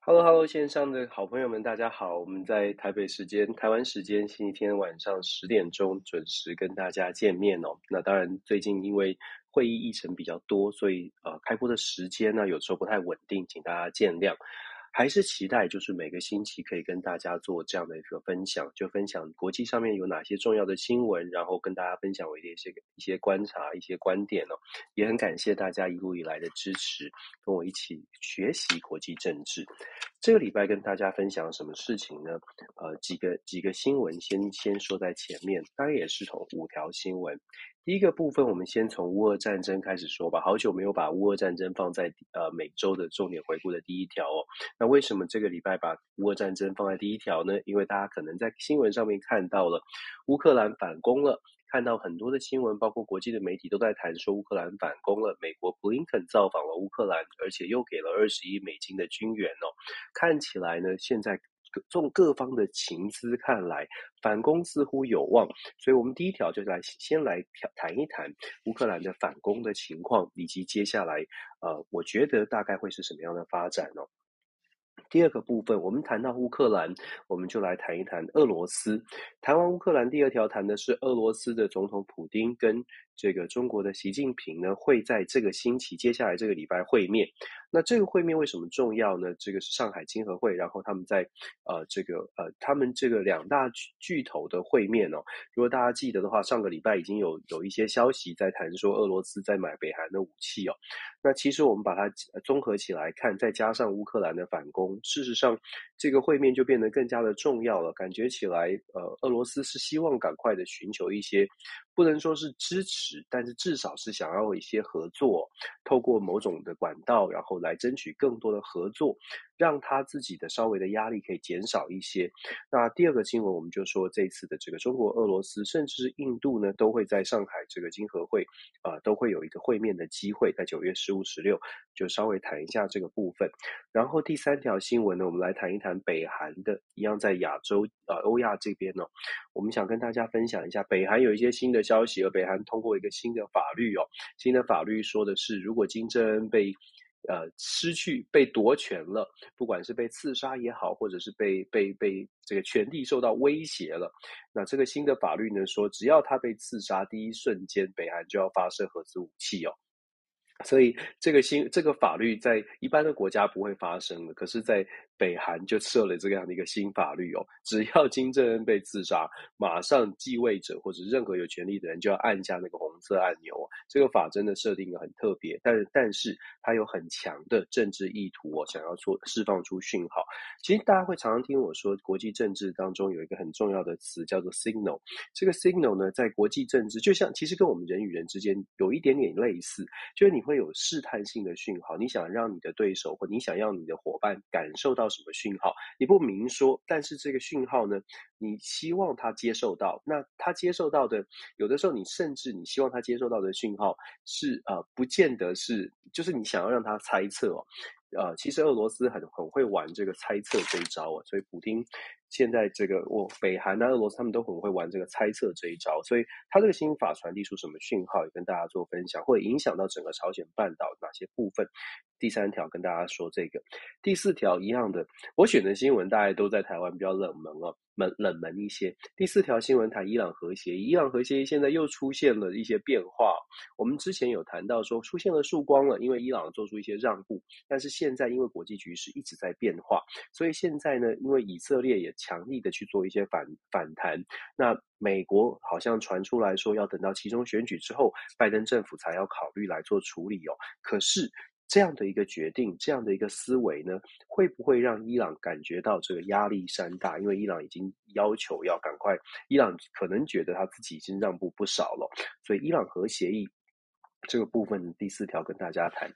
Hello，Hello，线上的好朋友们，大家好！我们在台北时间、台湾时间星期天晚上十点钟准时跟大家见面哦。那当然，最近因为会议议程比较多，所以呃，开播的时间呢，有时候不太稳定，请大家见谅。还是期待，就是每个星期可以跟大家做这样的一个分享，就分享国际上面有哪些重要的新闻，然后跟大家分享我的一些一些观察、一些观点哦。也很感谢大家一路以来的支持，跟我一起学习国际政治。这个礼拜跟大家分享什么事情呢？呃，几个几个新闻先先说在前面，大概也是从五条新闻。第一个部分，我们先从乌俄战争开始说吧。好久没有把乌俄战争放在呃每周的重点回顾的第一条哦。那为什么这个礼拜把乌俄战争放在第一条呢？因为大家可能在新闻上面看到了乌克兰反攻了，看到很多的新闻，包括国际的媒体都在谈说乌克兰反攻了。美国布林肯造访了乌克兰，而且又给了二十亿美金的军援哦。看起来呢，现在。从各方的情资看来，反攻似乎有望，所以我们第一条就来先来谈一谈乌克兰的反攻的情况，以及接下来，呃，我觉得大概会是什么样的发展呢？第二个部分，我们谈到乌克兰，我们就来谈一谈俄罗斯。谈完乌克兰，第二条谈的是俄罗斯的总统普丁跟这个中国的习近平呢，会在这个星期接下来这个礼拜会面。那这个会面为什么重要呢？这个是上海经合会，然后他们在呃这个呃他们这个两大巨头的会面哦。如果大家记得的话，上个礼拜已经有有一些消息在谈说俄罗斯在买北韩的武器哦。那其实我们把它综合起来看，再加上乌克兰的反攻。事实上，这个会面就变得更加的重要了。感觉起来，呃，俄罗斯是希望赶快的寻求一些，不能说是支持，但是至少是想要一些合作，透过某种的管道，然后来争取更多的合作。让他自己的稍微的压力可以减少一些。那第二个新闻，我们就说这次的这个中国、俄罗斯，甚至是印度呢，都会在上海这个金合会，啊、都会有一个会面的机会，在九月十五、十六，就稍微谈一下这个部分。然后第三条新闻呢，我们来谈一谈北韩的，一样在亚洲，呃，欧亚这边呢、我们想跟大家分享一下，北韩有一些新的消息，而北韩通过一个新的法律哦，新的法律说的是，如果金正恩被呃，失去被夺权了，不管是被刺杀也好，或者是被被被这个权力受到威胁了，那这个新的法律呢说，只要他被刺杀，第一瞬间北韩就要发射核子武器哦。所以这个新这个法律在一般的国家不会发生的，可是，在北韩就设了这样的一个新法律哦，只要金正恩被刺杀，马上继位者或者任何有权力的人就要按下那个红色按钮哦。这个法真的设定很特别，但但是它有很强的政治意图哦，想要做释放出讯号。其实大家会常常听我说，国际政治当中有一个很重要的词叫做 signal。这个 signal 呢，在国际政治就像其实跟我们人与人之间有一点点类似，就是你。会有试探性的讯号，你想让你的对手或你想要你的伙伴感受到什么讯号？你不明说，但是这个讯号呢，你希望他接受到。那他接受到的，有的时候你甚至你希望他接受到的讯号是呃，不见得是，就是你想要让他猜测哦。呃，其实俄罗斯很很会玩这个猜测这一招啊，所以普丁。现在这个我北韩啊、俄罗斯他们都很会玩这个猜测这一招，所以他这个新法传递出什么讯号，也跟大家做分享，会影响到整个朝鲜半岛哪些部分。第三条跟大家说这个，第四条一样的，我选的新闻大概都在台湾比较冷门哦，冷冷门一些。第四条新闻谈伊朗核协议，伊朗核协议现在又出现了一些变化。我们之前有谈到说出现了曙光了，因为伊朗做出一些让步，但是现在因为国际局势一直在变化，所以现在呢，因为以色列也强力的去做一些反反弹，那美国好像传出来说要等到其中选举之后，拜登政府才要考虑来做处理哦。可是。这样的一个决定，这样的一个思维呢，会不会让伊朗感觉到这个压力山大？因为伊朗已经要求要赶快，伊朗可能觉得他自己已经让步不少了，所以伊朗核协议这个部分第四条跟大家谈，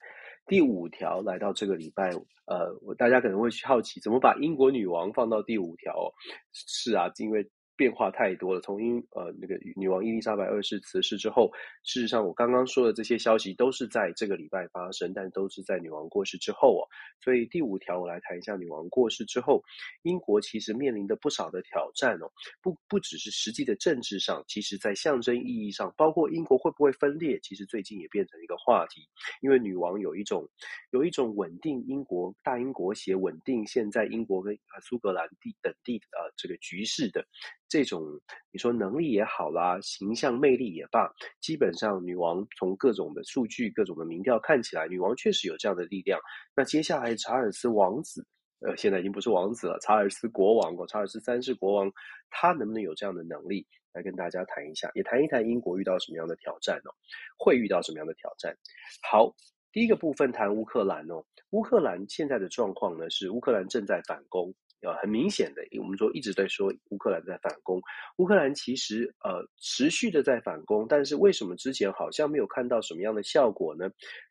第五条来到这个礼拜，呃，我大家可能会好奇，怎么把英国女王放到第五条？是啊，因为变化太多了。从英呃那个女王伊丽莎白二世辞世之后，事实上我刚刚说的这些消息都是在这个礼拜发生，但都是在女王过世之后哦。所以第五条我来谈一下女王过世之后，英国其实面临的不少的挑战哦。不不只是实际的政治上，其实在象征意义上，包括英国会不会分裂，其实最近也变成一个话题。因为女王有一种有一种稳定英国大英国协稳定现在英国跟苏格兰地等地呃这个局势的。这种你说能力也好啦，形象魅力也罢，基本上女王从各种的数据、各种的民调看起来，女王确实有这样的力量。那接下来查尔斯王子，呃，现在已经不是王子了，查尔斯国王，查尔斯三世国王，他能不能有这样的能力？来跟大家谈一下，也谈一谈英国遇到什么样的挑战哦，会遇到什么样的挑战？好，第一个部分谈乌克兰哦，乌克兰现在的状况呢是乌克兰正在反攻。呃，很明显的，我们说一直在说乌克兰在反攻，乌克兰其实呃持续的在反攻，但是为什么之前好像没有看到什么样的效果呢？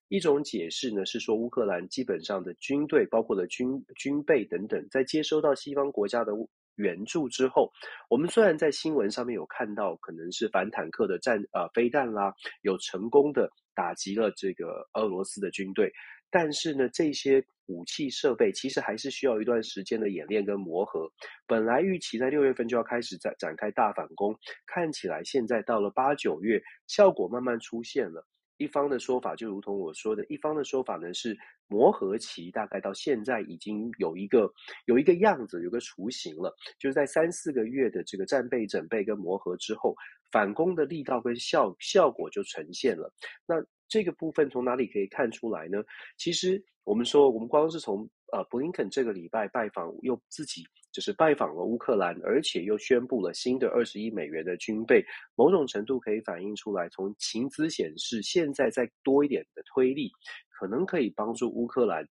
一种解释呢是说，乌克兰基本上的军队，包括了军军备等等，在接收到西方国家的援助之后，我们虽然在新闻上面有看到可能是反坦克的战呃飞弹啦，有成功的打击了这个俄罗斯的军队。但是呢，这些武器设备其实还是需要一段时间的演练跟磨合。本来预期在六月份就要开始展展开大反攻，看起来现在到了八九月，效果慢慢出现了。一方的说法就如同我说的，一方的说法呢是磨合期大概到现在已经有一个有一个样子，有个雏形了，就是在三四个月的这个战备整备跟磨合之后，反攻的力道跟效效果就呈现了。那这个部分从哪里可以看出来呢？其实我们说，我们光是从呃布林肯这个礼拜拜访，又自己就是拜访了乌克兰，而且又宣布了新的二十亿美元的军备，某种程度可以反映出来，从情资显示，现在再多一点的推力，可能可以帮助乌克兰。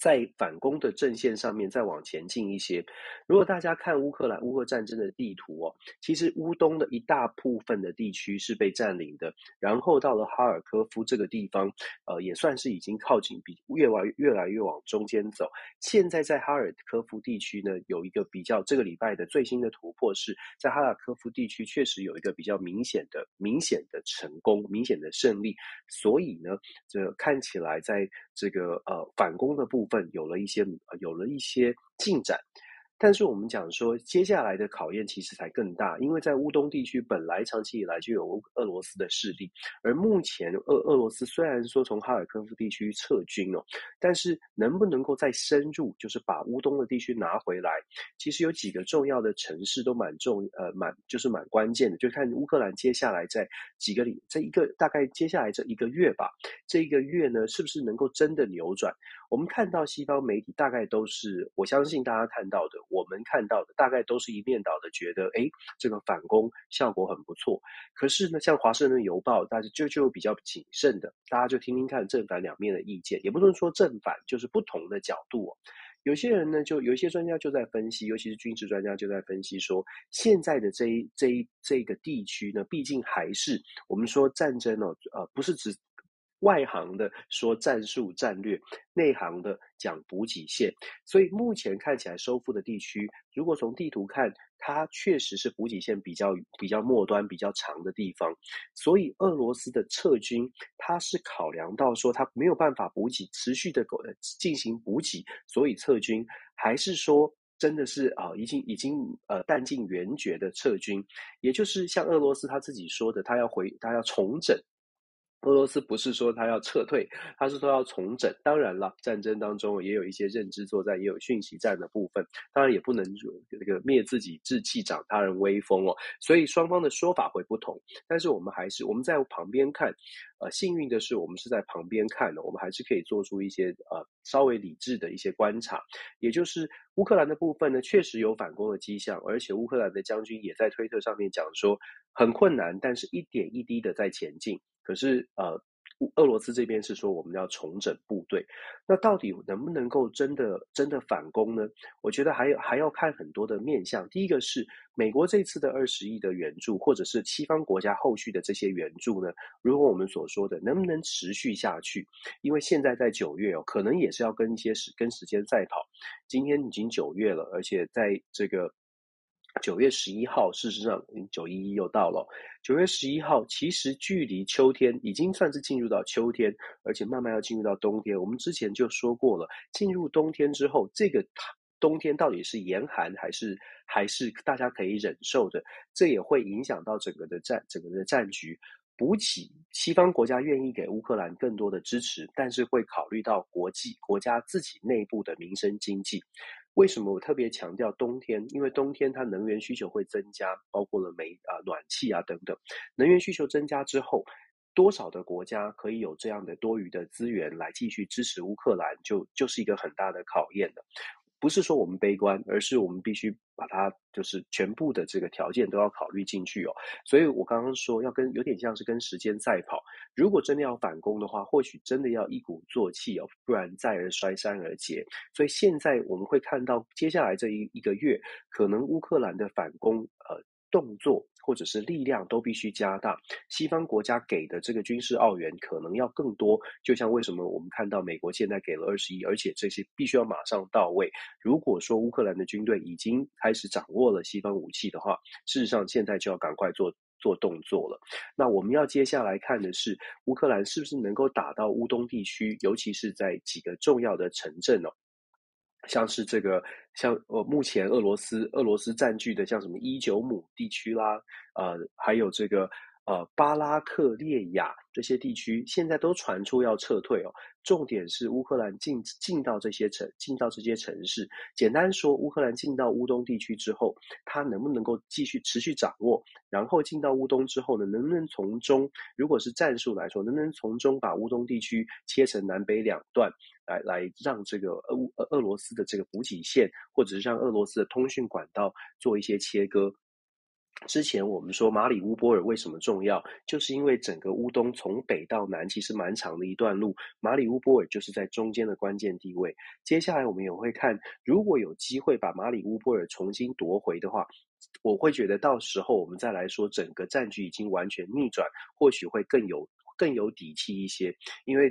在反攻的阵线上面再往前进一些。如果大家看乌克兰乌俄战争的地图哦，其实乌东的一大部分的地区是被占领的，然后到了哈尔科夫这个地方，呃，也算是已经靠近，比越来越来越往中间走。现在在哈尔科夫地区呢，有一个比较这个礼拜的最新的突破是在哈尔科夫地区确实有一个比较明显的、明显的成功、明显的胜利，所以呢，这看起来在这个呃反攻的部分。有了一些，有了一些进展。但是我们讲说，接下来的考验其实才更大，因为在乌东地区本来长期以来就有俄罗斯的势力，而目前俄俄罗斯虽然说从哈尔科夫地区撤军哦，但是能不能够再深入，就是把乌东的地区拿回来，其实有几个重要的城市都蛮重，呃，蛮就是蛮关键的，就看乌克兰接下来在几个里，这一个大概接下来这一个月吧，这一个月呢，是不是能够真的扭转？我们看到西方媒体大概都是，我相信大家看到的。我们看到的大概都是一面倒的，觉得哎，这个反攻效果很不错。可是呢，像《华盛顿邮报》，大家就就比较谨慎的，大家就听听看正反两面的意见，也不能说正反，就是不同的角度哦。有些人呢，就有一些专家就在分析，尤其是军事专家就在分析说，现在的这一这一这个地区呢，毕竟还是我们说战争哦，呃，不是指。外行的说战术战略，内行的讲补给线。所以目前看起来收复的地区，如果从地图看，它确实是补给线比较比较末端比较长的地方。所以俄罗斯的撤军，它是考量到说它没有办法补给持续的进行补给，所以撤军，还是说真的是啊已经已经呃弹尽援绝的撤军？也就是像俄罗斯他自己说的，他要回他要重整。俄罗斯不是说他要撤退，他是说要重整。当然了，战争当中也有一些认知作战，也有讯息战的部分。当然也不能这个灭自己志气，长他人威风哦。所以双方的说法会不同。但是我们还是我们在旁边看，呃，幸运的是我们是在旁边看的，我们还是可以做出一些呃稍微理智的一些观察。也就是乌克兰的部分呢，确实有反攻的迹象，而且乌克兰的将军也在推特上面讲说很困难，但是一点一滴的在前进。可是，呃，俄罗斯这边是说我们要重整部队，那到底能不能够真的真的反攻呢？我觉得还有还要看很多的面向。第一个是美国这次的二十亿的援助，或者是西方国家后续的这些援助呢？如果我们所说的能不能持续下去？因为现在在九月哦，可能也是要跟一些时跟时间赛跑。今天已经九月了，而且在这个。九月十一号，事实上九一一又到了。九月十一号，其实距离秋天已经算是进入到秋天，而且慢慢要进入到冬天。我们之前就说过了，进入冬天之后，这个冬天到底是严寒还是还是大家可以忍受的？这也会影响到整个的战整个的战局。补给，西方国家愿意给乌克兰更多的支持，但是会考虑到国际国家自己内部的民生经济。为什么我特别强调冬天？因为冬天它能源需求会增加，包括了煤啊、暖气啊等等。能源需求增加之后，多少的国家可以有这样的多余的资源来继续支持乌克兰，就就是一个很大的考验的。不是说我们悲观，而是我们必须把它就是全部的这个条件都要考虑进去哦。所以我刚刚说要跟有点像是跟时间赛跑，如果真的要反攻的话，或许真的要一鼓作气哦，不然再而衰，三而竭。所以现在我们会看到接下来这一一个月，可能乌克兰的反攻呃。动作或者是力量都必须加大，西方国家给的这个军事奥援可能要更多。就像为什么我们看到美国现在给了二十亿，而且这些必须要马上到位。如果说乌克兰的军队已经开始掌握了西方武器的话，事实上现在就要赶快做做动作了。那我们要接下来看的是乌克兰是不是能够打到乌东地区，尤其是在几个重要的城镇哦。像是这个，像呃，目前俄罗斯俄罗斯占据的像什么伊久姆地区啦，呃，还有这个呃巴拉克列亚这些地区，现在都传出要撤退哦。重点是乌克兰进进到这些城，进到这些城市。简单说，乌克兰进到乌东地区之后，它能不能够继续持续掌握？然后进到乌东之后呢，能不能从中，如果是战术来说，能不能从中把乌东地区切成南北两段，来来让这个俄俄俄罗斯的这个补给线，或者是让俄罗斯的通讯管道做一些切割？之前我们说马里乌波尔为什么重要，就是因为整个乌东从北到南其实蛮长的一段路，马里乌波尔就是在中间的关键地位。接下来我们也会看，如果有机会把马里乌波尔重新夺回的话，我会觉得到时候我们再来说整个战局已经完全逆转，或许会更有更有底气一些，因为。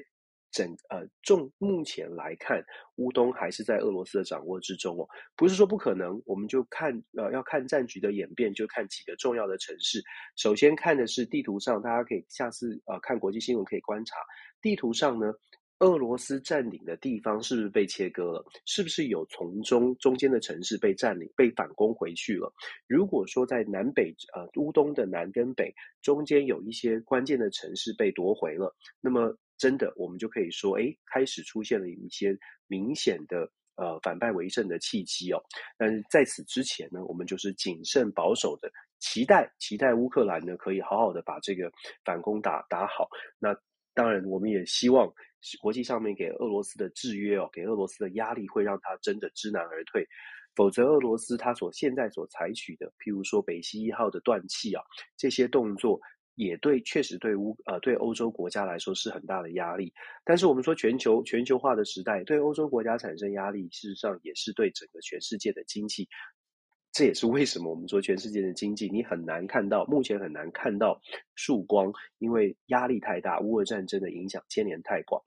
整呃，重目前来看，乌东还是在俄罗斯的掌握之中哦，不是说不可能，我们就看呃要看战局的演变，就看几个重要的城市。首先看的是地图上，大家可以下次呃看国际新闻可以观察地图上呢，俄罗斯占领的地方是不是被切割了？是不是有从中中间的城市被占领、被反攻回去了？如果说在南北呃乌东的南跟北中间有一些关键的城市被夺回了，那么。真的，我们就可以说，哎，开始出现了一些明显的呃反败为胜的契机哦。但是在此之前呢，我们就是谨慎保守的期待，期待乌克兰呢可以好好的把这个反攻打打好。那当然，我们也希望国际上面给俄罗斯的制约哦，给俄罗斯的压力会让他真的知难而退。否则，俄罗斯他所现在所采取的，譬如说北溪一号的断气啊，这些动作。也对，确实对乌呃对欧洲国家来说是很大的压力。但是我们说全球全球化的时代，对欧洲国家产生压力，事实上也是对整个全世界的经济。这也是为什么我们说全世界的经济，你很难看到，目前很难看到曙光，因为压力太大，乌俄战争的影响牵连太广。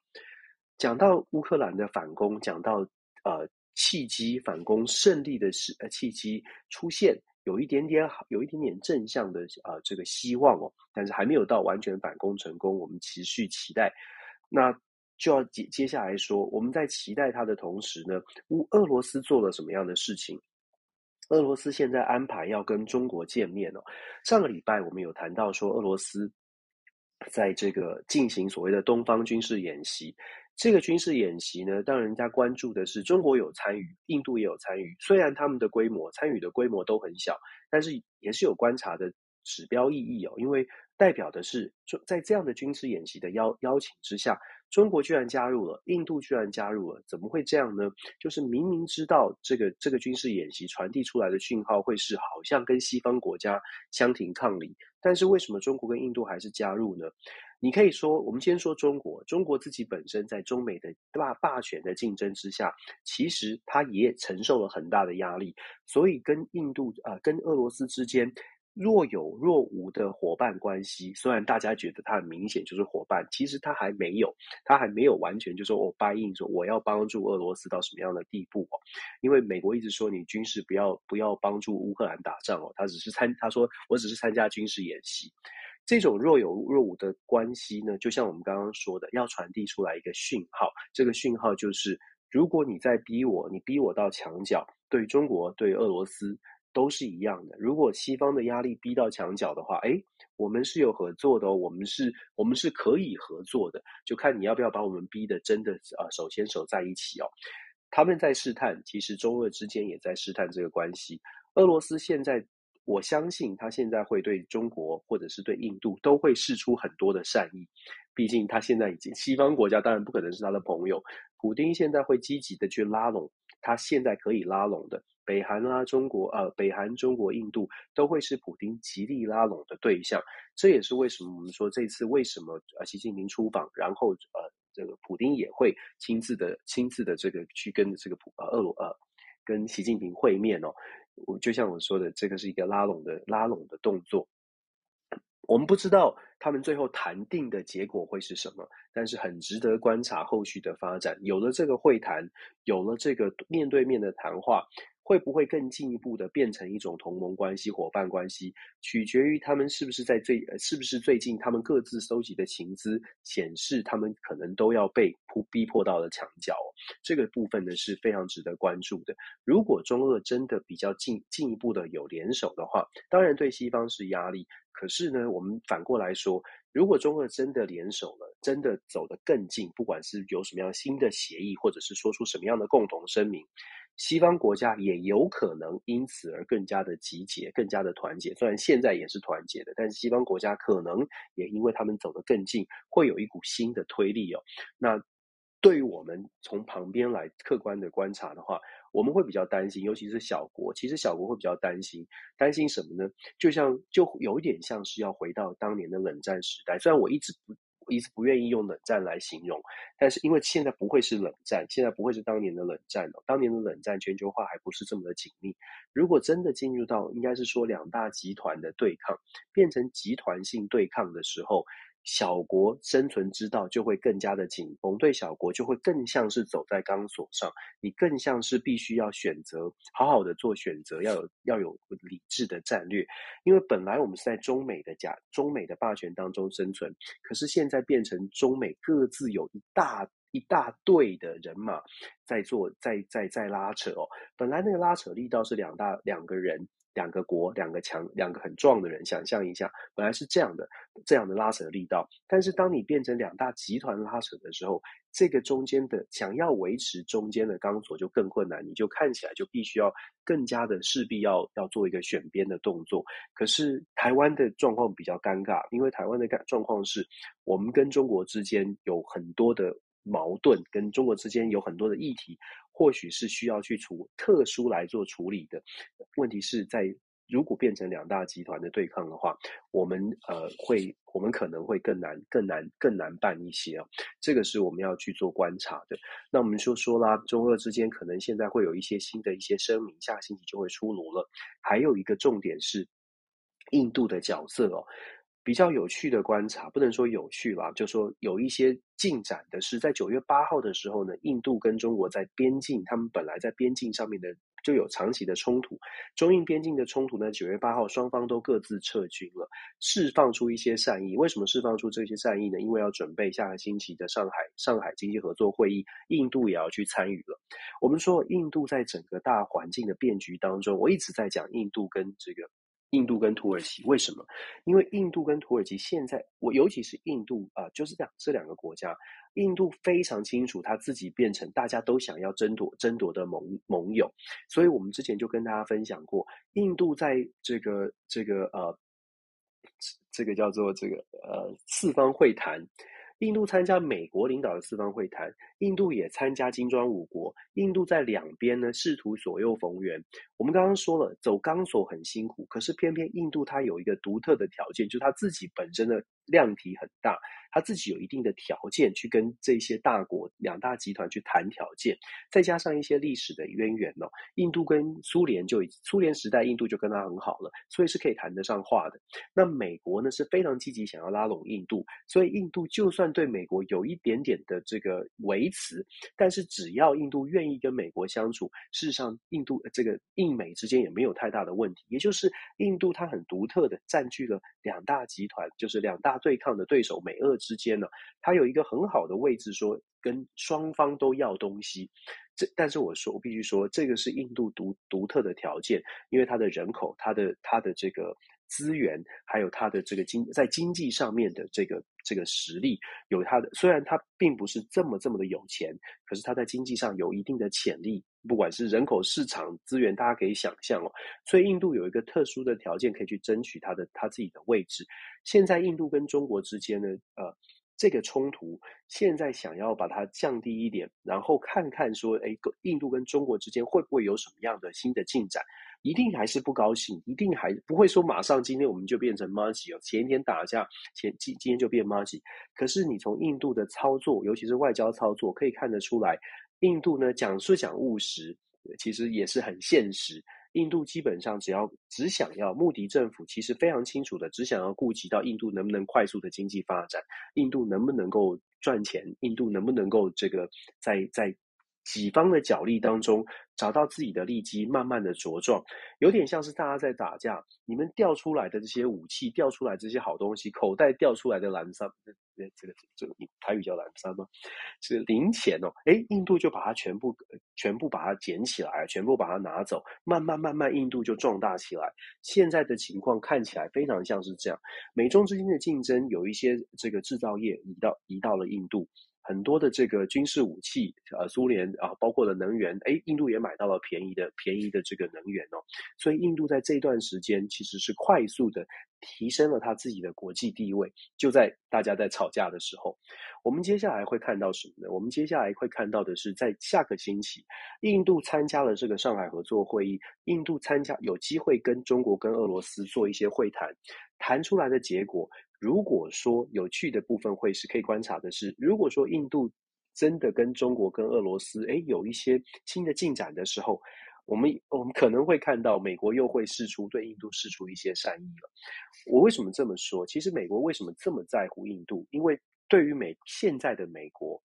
讲到乌克兰的反攻，讲到呃契机反攻胜利的时呃契机出现。有一点点好，有一点点正向的啊、呃，这个希望哦，但是还没有到完全反攻成功。我们持续期待，那就要接接下来说，我们在期待它的同时呢，乌俄罗斯做了什么样的事情？俄罗斯现在安排要跟中国见面哦。上个礼拜我们有谈到说，俄罗斯在这个进行所谓的东方军事演习。这个军事演习呢，让人家关注的是中国有参与，印度也有参与。虽然他们的规模、参与的规模都很小，但是也是有观察的指标意义哦。因为代表的是，在这样的军事演习的邀邀请之下，中国居然加入了，印度居然加入了，怎么会这样呢？就是明明知道这个这个军事演习传递出来的讯号会是好像跟西方国家相庭抗礼，但是为什么中国跟印度还是加入呢？你可以说，我们先说中国。中国自己本身在中美的霸霸权的竞争之下，其实它也承受了很大的压力。所以跟印度啊、跟俄罗斯之间若有若无的伙伴关系，虽然大家觉得它很明显就是伙伴，其实它还没有，它还没有完全就说我 buy in 说我要帮助俄罗斯到什么样的地步哦。因为美国一直说你军事不要不要帮助乌克兰打仗哦，他只是参他说我只是参加军事演习。这种若有若无的关系呢，就像我们刚刚说的，要传递出来一个讯号，这个讯号就是如果你在逼我，你逼我到墙角，对中国对俄罗斯。都是一样的。如果西方的压力逼到墙角的话，诶，我们是有合作的哦，我们是，我们是可以合作的，就看你要不要把我们逼得真的啊手牵手在一起哦。他们在试探，其实中俄之间也在试探这个关系。俄罗斯现在，我相信他现在会对中国或者是对印度都会释出很多的善意，毕竟他现在已经西方国家当然不可能是他的朋友，普丁现在会积极的去拉拢他现在可以拉拢的。北韩、啊，中国呃，北韩、中国、印度都会是普丁极力拉拢的对象。这也是为什么我们说这次为什么呃，习近平出访，然后呃，这个普丁也会亲自的、亲自的这个去跟这个普呃俄罗呃跟习近平会面哦。我就像我说的，这个是一个拉拢的拉拢的动作。我们不知道他们最后谈定的结果会是什么，但是很值得观察后续的发展。有了这个会谈，有了这个面对面的谈话。会不会更进一步的变成一种同盟关系、伙伴关系，取决于他们是不是在最，是不是最近他们各自收集的情资显示，他们可能都要被迫逼迫到了墙角。这个部分呢是非常值得关注的。如果中俄真的比较进进一步的有联手的话，当然对西方是压力。可是呢，我们反过来说，如果中俄真的联手了，真的走得更近，不管是有什么样新的协议，或者是说出什么样的共同声明。西方国家也有可能因此而更加的集结，更加的团结。虽然现在也是团结的，但是西方国家可能也因为他们走得更近，会有一股新的推力哦。那对于我们从旁边来客观的观察的话，我们会比较担心，尤其是小国。其实小国会比较担心，担心什么呢？就像就有一点像是要回到当年的冷战时代。虽然我一直不。我一直不愿意用冷战来形容，但是因为现在不会是冷战，现在不会是当年的冷战了。当年的冷战，全球化还不是这么的紧密。如果真的进入到，应该是说两大集团的对抗，变成集团性对抗的时候。小国生存之道就会更加的紧绷，对小国就会更像是走在钢索上，你更像是必须要选择，好好的做选择，要有要有理智的战略。因为本来我们是在中美的假中美的霸权当中生存，可是现在变成中美各自有一大一大队的人马在做，在在在拉扯哦。本来那个拉扯力道是两大两个人。两个国，两个强，两个很壮的人，想象一下，本来是这样的，这样的拉扯力道。但是当你变成两大集团拉扯的时候，这个中间的想要维持中间的钢索就更困难，你就看起来就必须要更加的势必要要做一个选边的动作。可是台湾的状况比较尴尬，因为台湾的状况是我们跟中国之间有很多的矛盾，跟中国之间有很多的议题。或许是需要去处特殊来做处理的，问题是在如果变成两大集团的对抗的话，我们呃会我们可能会更难更难更难办一些啊，这个是我们要去做观察的。那我们就说啦，中俄之间可能现在会有一些新的一些声明，下星期就会出炉了。还有一个重点是印度的角色哦。比较有趣的观察，不能说有趣吧，就说有一些进展的是，在九月八号的时候呢，印度跟中国在边境，他们本来在边境上面的就有长期的冲突，中印边境的冲突呢，九月八号双方都各自撤军了，释放出一些善意。为什么释放出这些善意呢？因为要准备下个星期的上海上海经济合作会议，印度也要去参与了。我们说，印度在整个大环境的变局当中，我一直在讲印度跟这个。印度跟土耳其为什么？因为印度跟土耳其现在，我尤其是印度啊、就是这样这两个国家，印度非常清楚他自己变成大家都想要争夺争夺的盟盟友，所以我们之前就跟大家分享过，印度在这个这个呃，这个叫做这个呃四方会谈。印度参加美国领导的四方会谈，印度也参加金砖五国。印度在两边呢，试图左右逢源。我们刚刚说了，走钢索很辛苦，可是偏偏印度它有一个独特的条件，就是它自己本身的量体很大。他自己有一定的条件去跟这些大国两大集团去谈条件，再加上一些历史的渊源哦，印度跟苏联就苏联时代，印度就跟他很好了，所以是可以谈得上话的。那美国呢是非常积极想要拉拢印度，所以印度就算对美国有一点点的这个维持，但是只要印度愿意跟美国相处，事实上印度这个印美之间也没有太大的问题。也就是印度它很独特的占据了两大集团，就是两大他对抗的对手美俄。之间呢，它有一个很好的位置，说跟双方都要东西。这但是我说，我必须说，这个是印度独独特的条件，因为它的人口、它的它的这个资源，还有它的这个经在经济上面的这个这个实力，有它的。虽然它并不是这么这么的有钱，可是它在经济上有一定的潜力。不管是人口、市场、资源，大家可以想象哦。所以印度有一个特殊的条件，可以去争取它的它自己的位置。现在印度跟中国之间呢，呃，这个冲突现在想要把它降低一点，然后看看说，哎，印度跟中国之间会不会有什么样的新的进展？一定还是不高兴，一定还不会说马上今天我们就变成麻吉哦。前一天打架，前今今天就变麻吉。可是你从印度的操作，尤其是外交操作，可以看得出来。印度呢，讲是讲务实，其实也是很现实。印度基本上只要只想要穆迪政府，其实非常清楚的，只想要顾及到印度能不能快速的经济发展，印度能不能够赚钱，印度能不能够这个在在。己方的角力当中，找到自己的利基，慢慢的茁壮，有点像是大家在打架，你们掉出来的这些武器，掉出来这些好东西，口袋掉出来的蓝色，这个这个这个台语叫蓝山吗？是零钱哦，哎，印度就把它全部全部把它捡起来，全部把它拿走，慢慢慢慢，印度就壮大起来。现在的情况看起来非常像是这样，美中之间的竞争，有一些这个制造业移到移到了印度。很多的这个军事武器，呃，苏联啊，包括了能源，诶，印度也买到了便宜的便宜的这个能源哦，所以印度在这段时间其实是快速的提升了他自己的国际地位。就在大家在吵架的时候，我们接下来会看到什么呢？我们接下来会看到的是，在下个星期，印度参加了这个上海合作会议，印度参加有机会跟中国跟俄罗斯做一些会谈，谈出来的结果。如果说有趣的部分会是可以观察的是，如果说印度真的跟中国跟俄罗斯诶有一些新的进展的时候，我们我们可能会看到美国又会试出对印度试出一些善意了。我为什么这么说？其实美国为什么这么在乎印度？因为对于美现在的美国。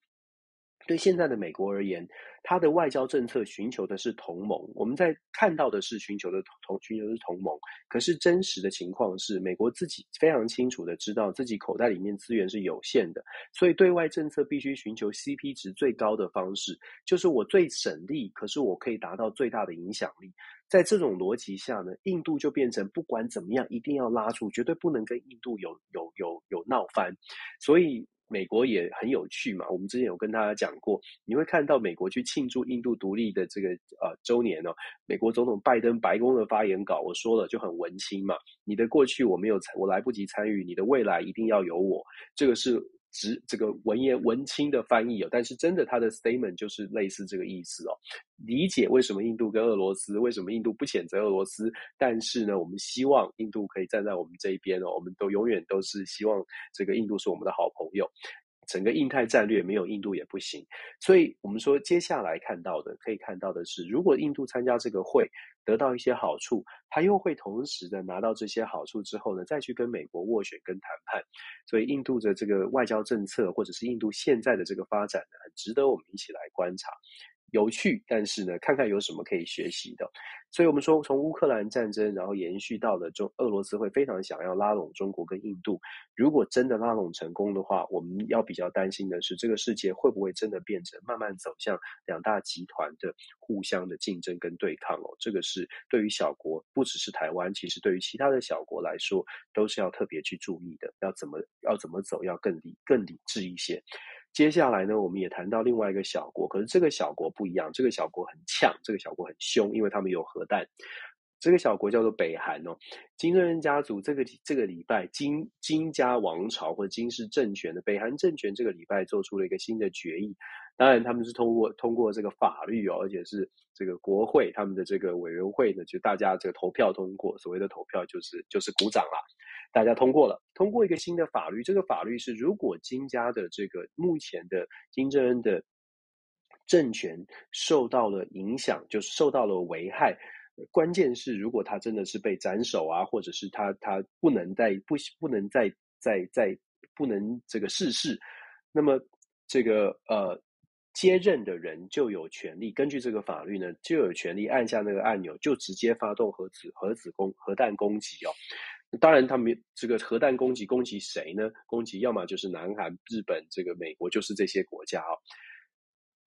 对现在的美国而言，他的外交政策寻求的是同盟。我们在看到的是寻求的同寻求的是同盟，可是真实的情况是，美国自己非常清楚的知道自己口袋里面资源是有限的，所以对外政策必须寻求 CP 值最高的方式，就是我最省力，可是我可以达到最大的影响力。在这种逻辑下呢，印度就变成不管怎么样一定要拉住，绝对不能跟印度有有有有闹翻，所以。美国也很有趣嘛，我们之前有跟大家讲过，你会看到美国去庆祝印度独立的这个呃周年呢，美国总统拜登白宫的发言稿，我说了就很文青嘛，你的过去我没有参，我来不及参与，你的未来一定要有我，这个是。直这个文言文青的翻译哦，但是真的他的 statement 就是类似这个意思哦。理解为什么印度跟俄罗斯，为什么印度不谴责俄罗斯，但是呢，我们希望印度可以站在我们这一边哦。我们都永远都是希望这个印度是我们的好朋友。整个印太战略没有印度也不行，所以我们说接下来看到的，可以看到的是，如果印度参加这个会得到一些好处，他又会同时的拿到这些好处之后呢，再去跟美国斡旋跟谈判。所以印度的这个外交政策，或者是印度现在的这个发展呢，很值得我们一起来观察。有趣，但是呢，看看有什么可以学习的。所以，我们说从乌克兰战争，然后延续到了中俄罗斯会非常想要拉拢中国跟印度。如果真的拉拢成功的话，我们要比较担心的是，这个世界会不会真的变成慢慢走向两大集团的互相的竞争跟对抗哦？这个是对于小国，不只是台湾，其实对于其他的小国来说，都是要特别去注意的。要怎么要怎么走，要更理更理智一些。接下来呢，我们也谈到另外一个小国，可是这个小国不一样，这个小国很呛，这个小国很凶，因为他们有核弹。这个小国叫做北韩哦，金正恩家族这个这个礼拜，金金家王朝或者金氏政权的北韩政权这个礼拜做出了一个新的决议，当然他们是通过通过这个法律哦，而且是这个国会他们的这个委员会呢，就大家这个投票通过，所谓的投票就是就是鼓掌啦。大家通过了，通过一个新的法律。这个法律是，如果金家的这个目前的金正恩的政权受到了影响，就是受到了危害。关键是，如果他真的是被斩首啊，或者是他他不能再不不能再再再不能这个逝世，那么这个呃。接任的人就有权利，根据这个法律呢，就有权利按下那个按钮，就直接发动核子核子攻核弹攻击哦。当然，他们这个核弹攻击攻击谁呢？攻击要么就是南韩、日本、这个美国，就是这些国家哦。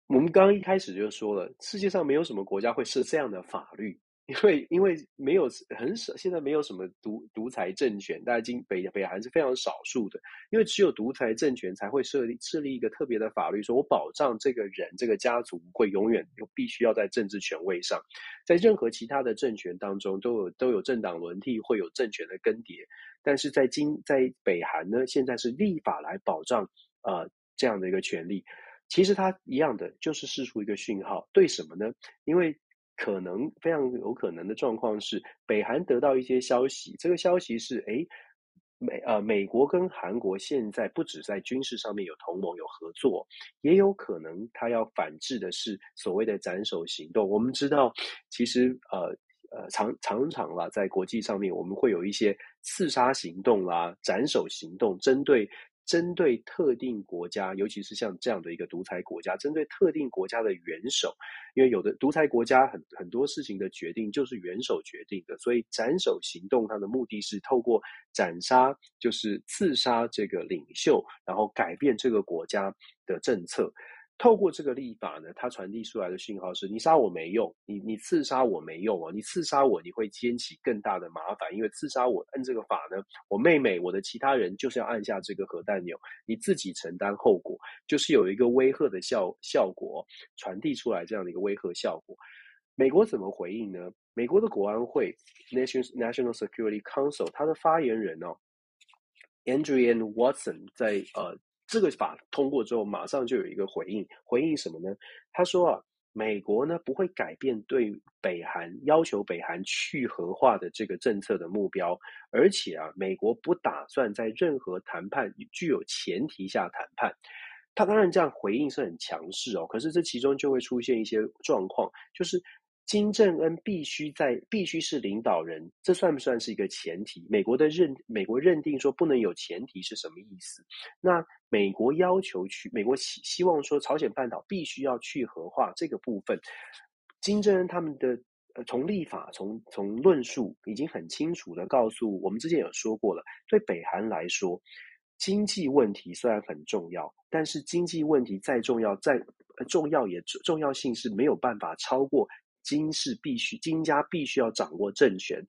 我们刚刚一开始就说了，世界上没有什么国家会设这样的法律。因为因为没有很少，现在没有什么独独裁政权，大家经北北韩是非常少数的。因为只有独裁政权才会设立设立一个特别的法律，说我保障这个人这个家族会永远必须要在政治权位上。在任何其他的政权当中，都有都有政党轮替，会有政权的更迭。但是在今在北韩呢，现在是立法来保障呃这样的一个权利。其实它一样的，就是释出一个讯号，对什么呢？因为。可能非常有可能的状况是，北韩得到一些消息，这个消息是，诶，美呃美国跟韩国现在不止在军事上面有同盟有合作，也有可能他要反制的是所谓的斩首行动。我们知道，其实呃呃常常常啦，在国际上面我们会有一些刺杀行动啦、斩首行动，针对。针对特定国家，尤其是像这样的一个独裁国家，针对特定国家的元首，因为有的独裁国家很很多事情的决定就是元首决定的，所以斩首行动它的目的是透过斩杀，就是刺杀这个领袖，然后改变这个国家的政策。透过这个立法呢，它传递出来的讯号是：你杀我没用，你你刺杀我没用哦，你刺杀我你会掀起更大的麻烦，因为刺杀我按这个法呢，我妹妹我的其他人就是要按下这个核弹钮，你自己承担后果，就是有一个威吓的效效果传递出来这样的一个威吓效果。美国怎么回应呢？美国的国安会 National National Security Council 它的发言人哦 Andrew Watson 在呃。这个法通过之后，马上就有一个回应。回应什么呢？他说啊，美国呢不会改变对北韩要求北韩去核化的这个政策的目标，而且啊，美国不打算在任何谈判具有前提下谈判。他当然这样回应是很强势哦，可是这其中就会出现一些状况，就是。金正恩必须在必须是领导人，这算不算是一个前提？美国的认美国认定说不能有前提是什么意思？那美国要求去美国希希望说朝鲜半岛必须要去核化这个部分，金正恩他们的呃从立法从从论述已经很清楚的告诉我们，之前有说过了，对北韩来说，经济问题虽然很重要，但是经济问题再重要再重要也重要性是没有办法超过。金是必须，金家必须要掌握政权，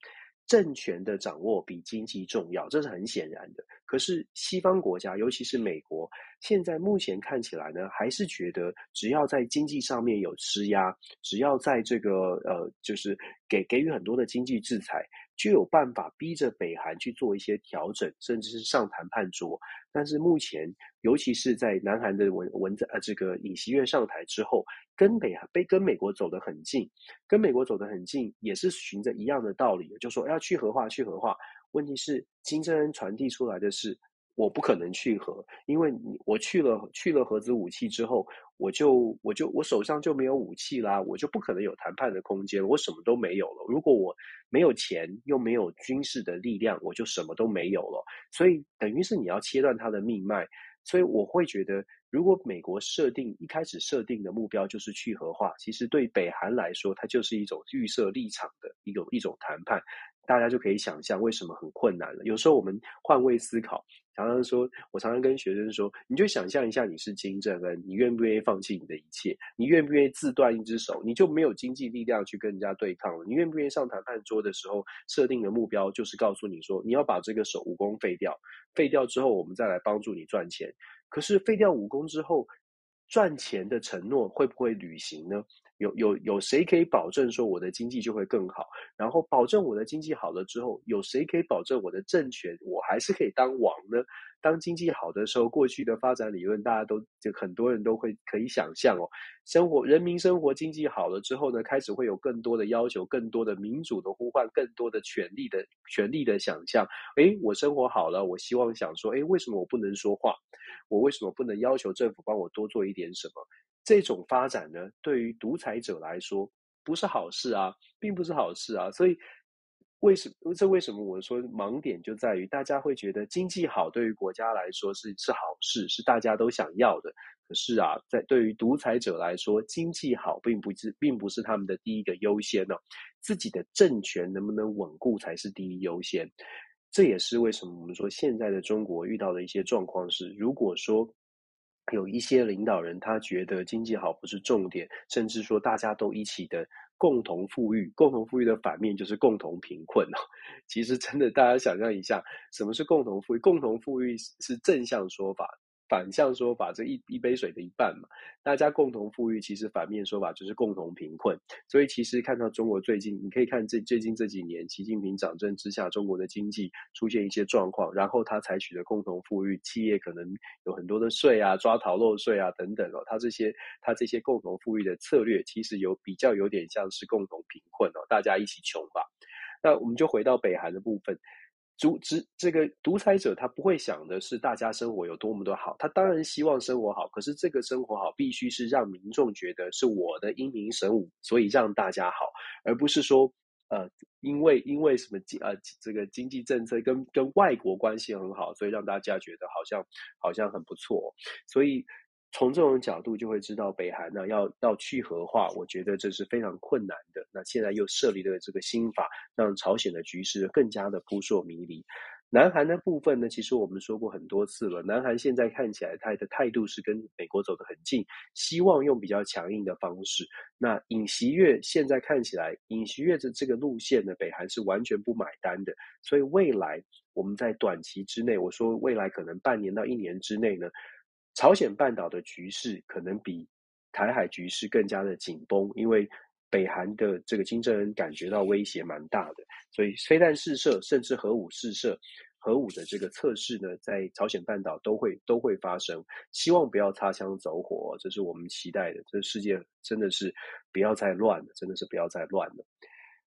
政权的掌握比经济重要，这是很显然的。可是西方国家，尤其是美国，现在目前看起来呢，还是觉得只要在经济上面有施压，只要在这个呃，就是给给予很多的经济制裁。就有办法逼着北韩去做一些调整，甚至是上谈判桌。但是目前，尤其是在南韩的文文在呃这个尹锡悦上台之后，跟北韩被跟美国走得很近，跟美国走得很近，也是循着一样的道理，就说要去核化，去核化。问题是金正恩传递出来的是。我不可能去核，因为你我去了去了核子武器之后，我就我就我手上就没有武器啦，我就不可能有谈判的空间，我什么都没有了。如果我没有钱又没有军事的力量，我就什么都没有了。所以等于是你要切断他的命脉。所以我会觉得，如果美国设定一开始设定的目标就是去核化，其实对北韩来说，它就是一种预设立场的一种一种谈判。大家就可以想象为什么很困难了。有时候我们换位思考，常常说，我常常跟学生说，你就想象一下，你是金正恩，你愿不愿意放弃你的一切？你愿不愿意自断一只手？你就没有经济力量去跟人家对抗了。你愿不愿意上谈判桌的时候，设定的目标就是告诉你说，你要把这个手武功废掉，废掉之后，我们再来帮助你赚钱。可是废掉武功之后，赚钱的承诺会不会履行呢？有有有谁可以保证说我的经济就会更好？然后保证我的经济好了之后，有谁可以保证我的政权我还是可以当王呢？当经济好的时候，过去的发展理论大家都就很多人都会可以想象哦，生活人民生活经济好了之后呢，开始会有更多的要求，更多的民主的呼唤，更多的权利的权利的想象。诶，我生活好了，我希望想说，诶，为什么我不能说话？我为什么不能要求政府帮我多做一点什么？这种发展呢，对于独裁者来说不是好事啊，并不是好事啊。所以，为什这为什么我说盲点就在于大家会觉得经济好对于国家来说是是好事，是大家都想要的。可是啊，在对于独裁者来说，经济好并不是并不是他们的第一个优先哦，自己的政权能不能稳固才是第一优先。这也是为什么我们说现在的中国遇到的一些状况是，如果说。有一些领导人，他觉得经济好不是重点，甚至说大家都一起的共同富裕，共同富裕的反面就是共同贫困哦。其实真的，大家想象一下，什么是共同富裕？共同富裕是正向说法。反向说法，这一一杯水的一半嘛，大家共同富裕，其实反面说法就是共同贫困。所以其实看到中国最近，你可以看这最近这几年，习近平掌政之下，中国的经济出现一些状况，然后他采取的共同富裕，企业可能有很多的税啊，抓逃漏税啊等等哦，他这些他这些共同富裕的策略，其实有比较有点像是共同贫困哦，大家一起穷吧。那我们就回到北韩的部分。独执这个独裁者，他不会想的是大家生活有多么的好，他当然希望生活好，可是这个生活好必须是让民众觉得是我的英明神武，所以让大家好，而不是说呃，因为因为什么经呃这个经济政策跟跟外国关系很好，所以让大家觉得好像好像很不错，所以。从这种角度就会知道，北韩呢要要去核化，我觉得这是非常困难的。那现在又设立了这个新法，让朝鲜的局势更加的扑朔迷离。南韩的部分呢，其实我们说过很多次了，南韩现在看起来他的态度是跟美国走得很近，希望用比较强硬的方式。那尹锡悦现在看起来，尹锡悦的这个路线呢，北韩是完全不买单的。所以未来我们在短期之内，我说未来可能半年到一年之内呢。朝鲜半岛的局势可能比台海局势更加的紧绷，因为北韩的这个金正恩感觉到威胁蛮大的，所以飞弹试射甚至核武试射、核武的这个测试呢，在朝鲜半岛都会都会发生。希望不要擦枪走火，这是我们期待的。这世界真的是不要再乱了，真的是不要再乱了。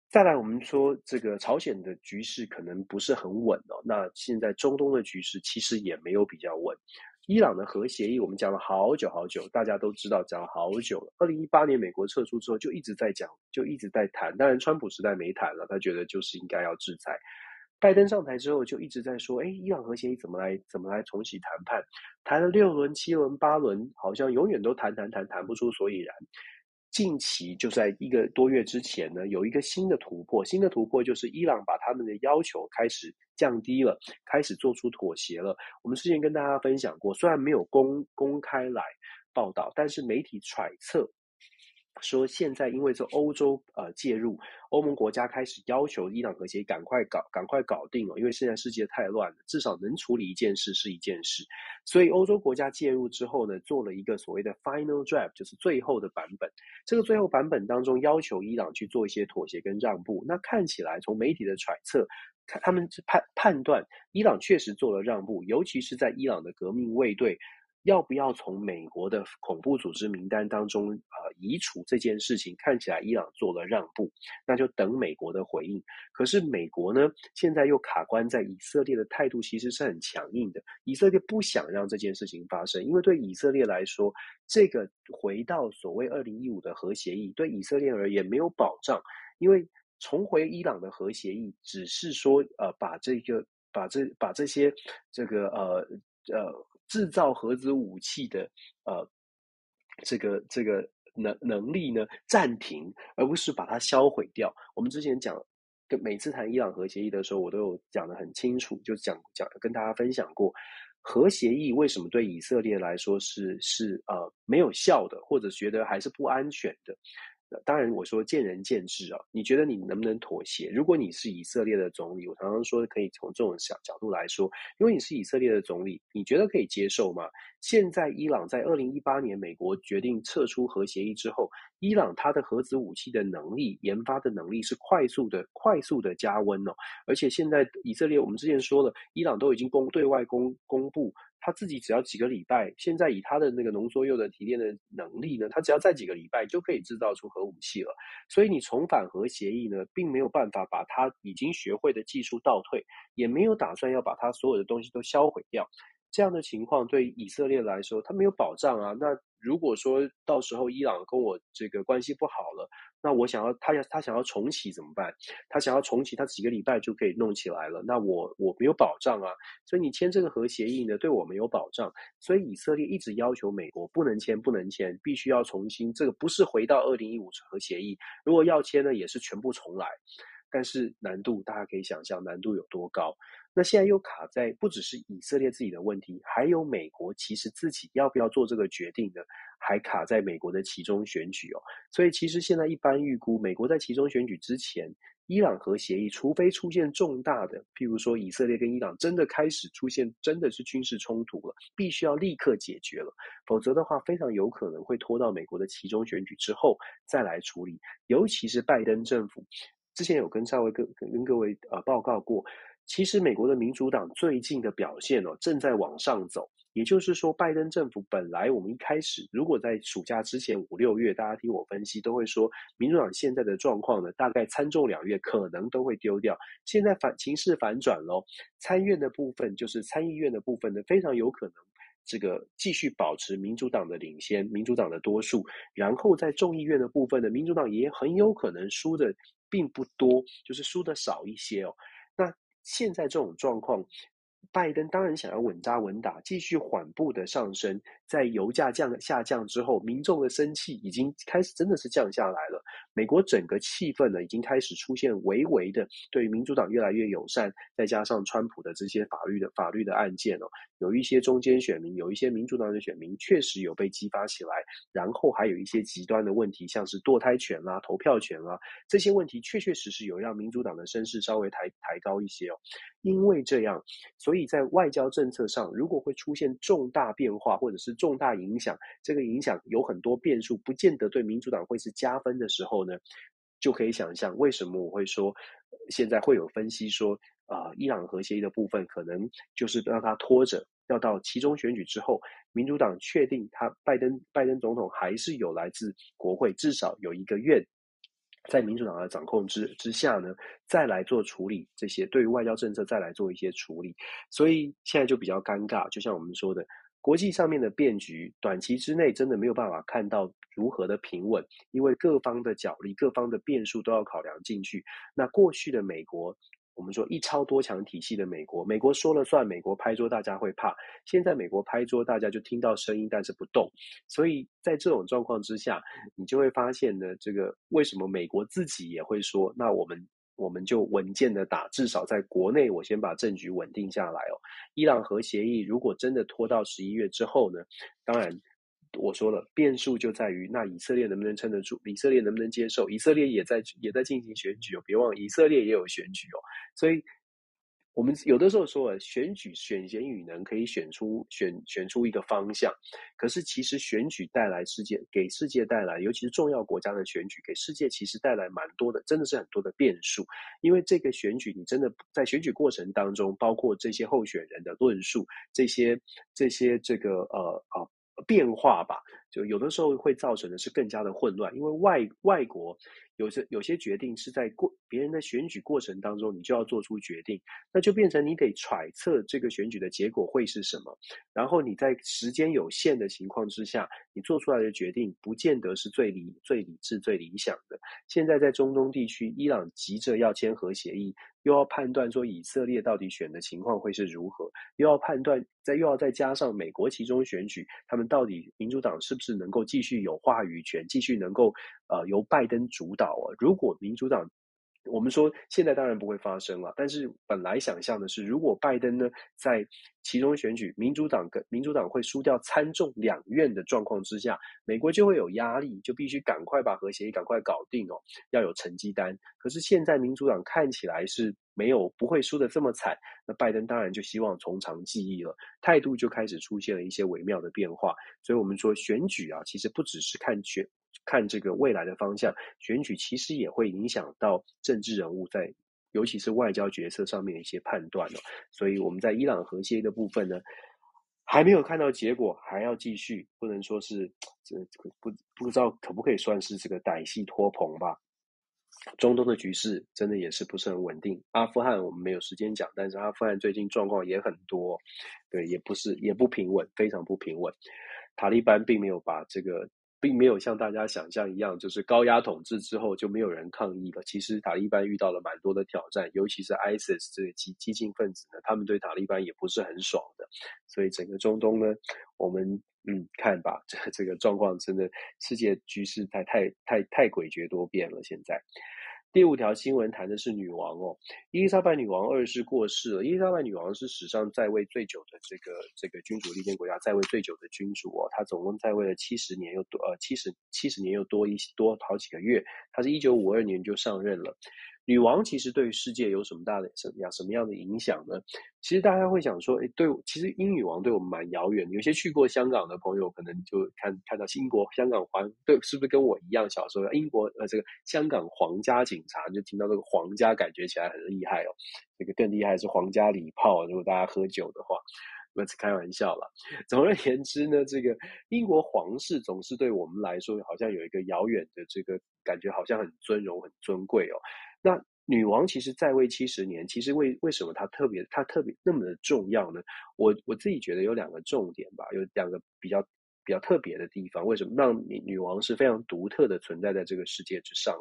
再来，我们说这个朝鲜的局势可能不是很稳哦。那现在中东的局势其实也没有比较稳。伊朗的核协议，我们讲了好久好久，大家都知道，讲了好久了。二零一八年美国撤出之后，就一直在讲，就一直在谈。当然，川普时代没谈了，他觉得就是应该要制裁。拜登上台之后，就一直在说，哎，伊朗核协议怎么来，怎么来重启谈判？谈了六轮、七轮、八轮，好像永远都谈谈谈，谈不出所以然。近期就在一个多月之前呢，有一个新的突破。新的突破就是伊朗把他们的要求开始降低了，开始做出妥协了。我们之前跟大家分享过，虽然没有公公开来报道，但是媒体揣测。说现在因为这欧洲呃介入，欧盟国家开始要求伊朗核协议赶快搞赶快搞定哦，因为现在世界太乱了，至少能处理一件事是一件事。所以欧洲国家介入之后呢，做了一个所谓的 final draft，就是最后的版本。这个最后版本当中要求伊朗去做一些妥协跟让步。那看起来从媒体的揣测，他们判判断伊朗确实做了让步，尤其是在伊朗的革命卫队。要不要从美国的恐怖组织名单当中呃移除这件事情，看起来伊朗做了让步，那就等美国的回应。可是美国呢，现在又卡关在以色列的态度其实是很强硬的。以色列不想让这件事情发生，因为对以色列来说，这个回到所谓二零一五的核协议，对以色列而言没有保障。因为重回伊朗的核协议，只是说呃把这个把这把这些这个呃呃。制造核子武器的呃，这个这个能能力呢暂停，而不是把它销毁掉。我们之前讲，跟每次谈伊朗核协议的时候，我都有讲得很清楚，就讲讲跟大家分享过，核协议为什么对以色列来说是是呃没有效的，或者觉得还是不安全的。当然我说见仁见智啊，你觉得你能不能妥协？如果你是以色列的总理，我常常说可以从这种小角度来说，因为你是以色列的总理，你觉得可以接受吗？现在伊朗在二零一八年美国决定撤出核协议之后，伊朗它的核子武器的能力研发的能力是快速的快速的加温哦，而且现在以色列我们之前说了，伊朗都已经公对外公公布。他自己只要几个礼拜，现在以他的那个浓缩铀的提炼的能力呢，他只要再几个礼拜就可以制造出核武器了。所以你重返核协议呢，并没有办法把他已经学会的技术倒退，也没有打算要把他所有的东西都销毁掉。这样的情况对以色列来说，他没有保障啊。那如果说到时候伊朗跟我这个关系不好了，那我想要他要他想要重启怎么办？他想要重启，他几个礼拜就可以弄起来了。那我我没有保障啊。所以你签这个核协议呢，对我们有保障。所以以色列一直要求美国不能签，不能签，必须要重新。这个不是回到二零一五核协议，如果要签呢，也是全部重来。但是难度大家可以想象难度有多高。那现在又卡在不只是以色列自己的问题，还有美国其实自己要不要做这个决定呢？还卡在美国的其中选举哦。所以其实现在一般预估，美国在其中选举之前，伊朗核协议除非出现重大的，譬如说以色列跟伊朗真的开始出现真的是军事冲突了，必须要立刻解决了，否则的话非常有可能会拖到美国的其中选举之后再来处理。尤其是拜登政府之前有跟稍微跟跟各位呃报告过。其实美国的民主党最近的表现哦，正在往上走。也就是说，拜登政府本来我们一开始，如果在暑假之前五六月，大家听我分析，都会说民主党现在的状况呢，大概参众两院可能都会丢掉。现在反情势反转喽，参院的部分就是参议院的部分呢，非常有可能这个继续保持民主党的领先，民主党的多数。然后在众议院的部分呢，民主党也很有可能输的并不多，就是输的少一些哦。那现在这种状况，拜登当然想要稳扎稳打，继续缓步的上升。在油价降下降之后，民众的生气已经开始真的是降下来了。美国整个气氛呢，已经开始出现微微的对民主党越来越友善。再加上川普的这些法律的法律的案件哦，有一些中间选民，有一些民主党的选民确实有被激发起来。然后还有一些极端的问题，像是堕胎权啦、投票权啦，这些问题确确实实有让民主党的声势稍微抬抬高一些哦。因为这样，所以在外交政策上，如果会出现重大变化，或者是重大影响，这个影响有很多变数，不见得对民主党会是加分的时候呢，就可以想象为什么我会说，现在会有分析说，啊、呃，伊朗核协议的部分可能就是让它拖着，要到期中选举之后，民主党确定他拜登拜登总统还是有来自国会，至少有一个院，在民主党的掌控之之下呢，再来做处理这些对于外交政策再来做一些处理，所以现在就比较尴尬，就像我们说的。国际上面的变局，短期之内真的没有办法看到如何的平稳，因为各方的角力、各方的变数都要考量进去。那过去的美国，我们说一超多强体系的美国，美国说了算，美国拍桌大家会怕。现在美国拍桌，大家就听到声音，但是不动。所以在这种状况之下，你就会发现呢，这个为什么美国自己也会说，那我们。我们就稳健的打，至少在国内，我先把政局稳定下来哦。伊朗核协议如果真的拖到十一月之后呢？当然，我说了，变数就在于那以色列能不能撑得住，以色列能不能接受？以色列也在也在进行选举哦，别忘了以色列也有选举哦，所以。我们有的时候说，选举选贤与能可以选出选选出一个方向，可是其实选举带来世界给世界带来，尤其是重要国家的选举，给世界其实带来蛮多的，真的是很多的变数。因为这个选举，你真的在选举过程当中，包括这些候选人的论述，这些这些这个呃啊。变化吧，就有的时候会造成的是更加的混乱，因为外外国有些有些决定是在过别人的选举过程当中，你就要做出决定，那就变成你得揣测这个选举的结果会是什么，然后你在时间有限的情况之下，你做出来的决定不见得是最理最理智最理想的。现在在中东地区，伊朗急着要签核协议。又要判断说以色列到底选的情况会是如何，又要判断再又要再加上美国其中选举，他们到底民主党是是能够继续有话语权，继续能够呃由拜登主导啊？如果民主党我们说现在当然不会发生了，但是本来想象的是，如果拜登呢在其中选举，民主党跟民主党会输掉参众两院的状况之下，美国就会有压力，就必须赶快把核协议赶快搞定哦，要有成绩单。可是现在民主党看起来是没有不会输得这么惨，那拜登当然就希望从长计议了，态度就开始出现了一些微妙的变化。所以我们说选举啊，其实不只是看选。看这个未来的方向，选举其实也会影响到政治人物在，尤其是外交决策上面的一些判断哦。所以我们在伊朗核协议的部分呢，还没有看到结果，还要继续，不能说是这不不知道可不可以算是这个歹戏拖棚吧。中东的局势真的也是不是很稳定。阿富汗我们没有时间讲，但是阿富汗最近状况也很多，对，也不是也不平稳，非常不平稳。塔利班并没有把这个。并没有像大家想象一样，就是高压统治之后就没有人抗议了。其实塔利班遇到了蛮多的挑战，尤其是 ISIS 这个激激进分子呢，他们对塔利班也不是很爽的。所以整个中东呢，我们嗯看吧，这这个状况真的世界局势太太太太诡谲多变了，现在。第五条新闻谈的是女王哦，伊丽莎白女王二世过世了。伊丽莎白女王是史上在位最久的这个这个君主立宪国家在位最久的君主哦，她总共在位了七十年又多呃七十七十年又多一多好几个月，她是一九五二年就上任了。女王其实对于世界有什么大的什么样什么样的影响呢？其实大家会想说，诶，对，其实英女王对我们蛮遥远。有些去过香港的朋友，可能就看看到英国香港皇，对，是不是跟我一样？小时候英国呃，这个香港皇家警察，就听到这个皇家，感觉起来很厉害哦。这个更厉害是皇家礼炮，如果大家喝酒的话，那是开玩笑了。总而言之呢，这个英国皇室总是对我们来说，好像有一个遥远的这个感觉，好像很尊荣、很尊贵哦。那女王其实在位七十年，其实为为什么她特别她特别那么的重要呢？我我自己觉得有两个重点吧，有两个比较比较特别的地方。为什么让女女王是非常独特的存在在这个世界之上？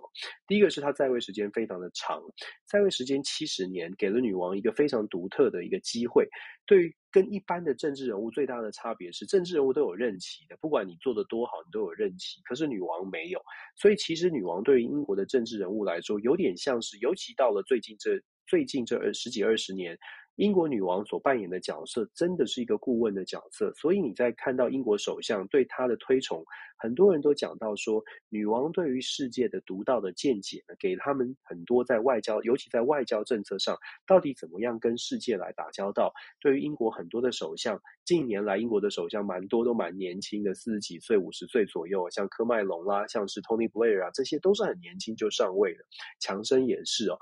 第一个是她在位时间非常的长，在位时间七十年，给了女王一个非常独特的一个机会。对于跟一般的政治人物最大的差别是，政治人物都有任期的，不管你做的多好，你都有任期。可是女王没有，所以其实女王对于英国的政治人物来说，有点像是，尤其到了最近这最近这二十几二十年。英国女王所扮演的角色真的是一个顾问的角色，所以你在看到英国首相对她的推崇，很多人都讲到说，女王对于世界的独到的见解呢，给他们很多在外交，尤其在外交政策上，到底怎么样跟世界来打交道。对于英国很多的首相，近年来英国的首相蛮多都蛮年轻的，四十几岁、五十岁左右，像科麦隆啦，像是 Tony Blair 啊，这些都是很年轻就上位了。强生也是哦，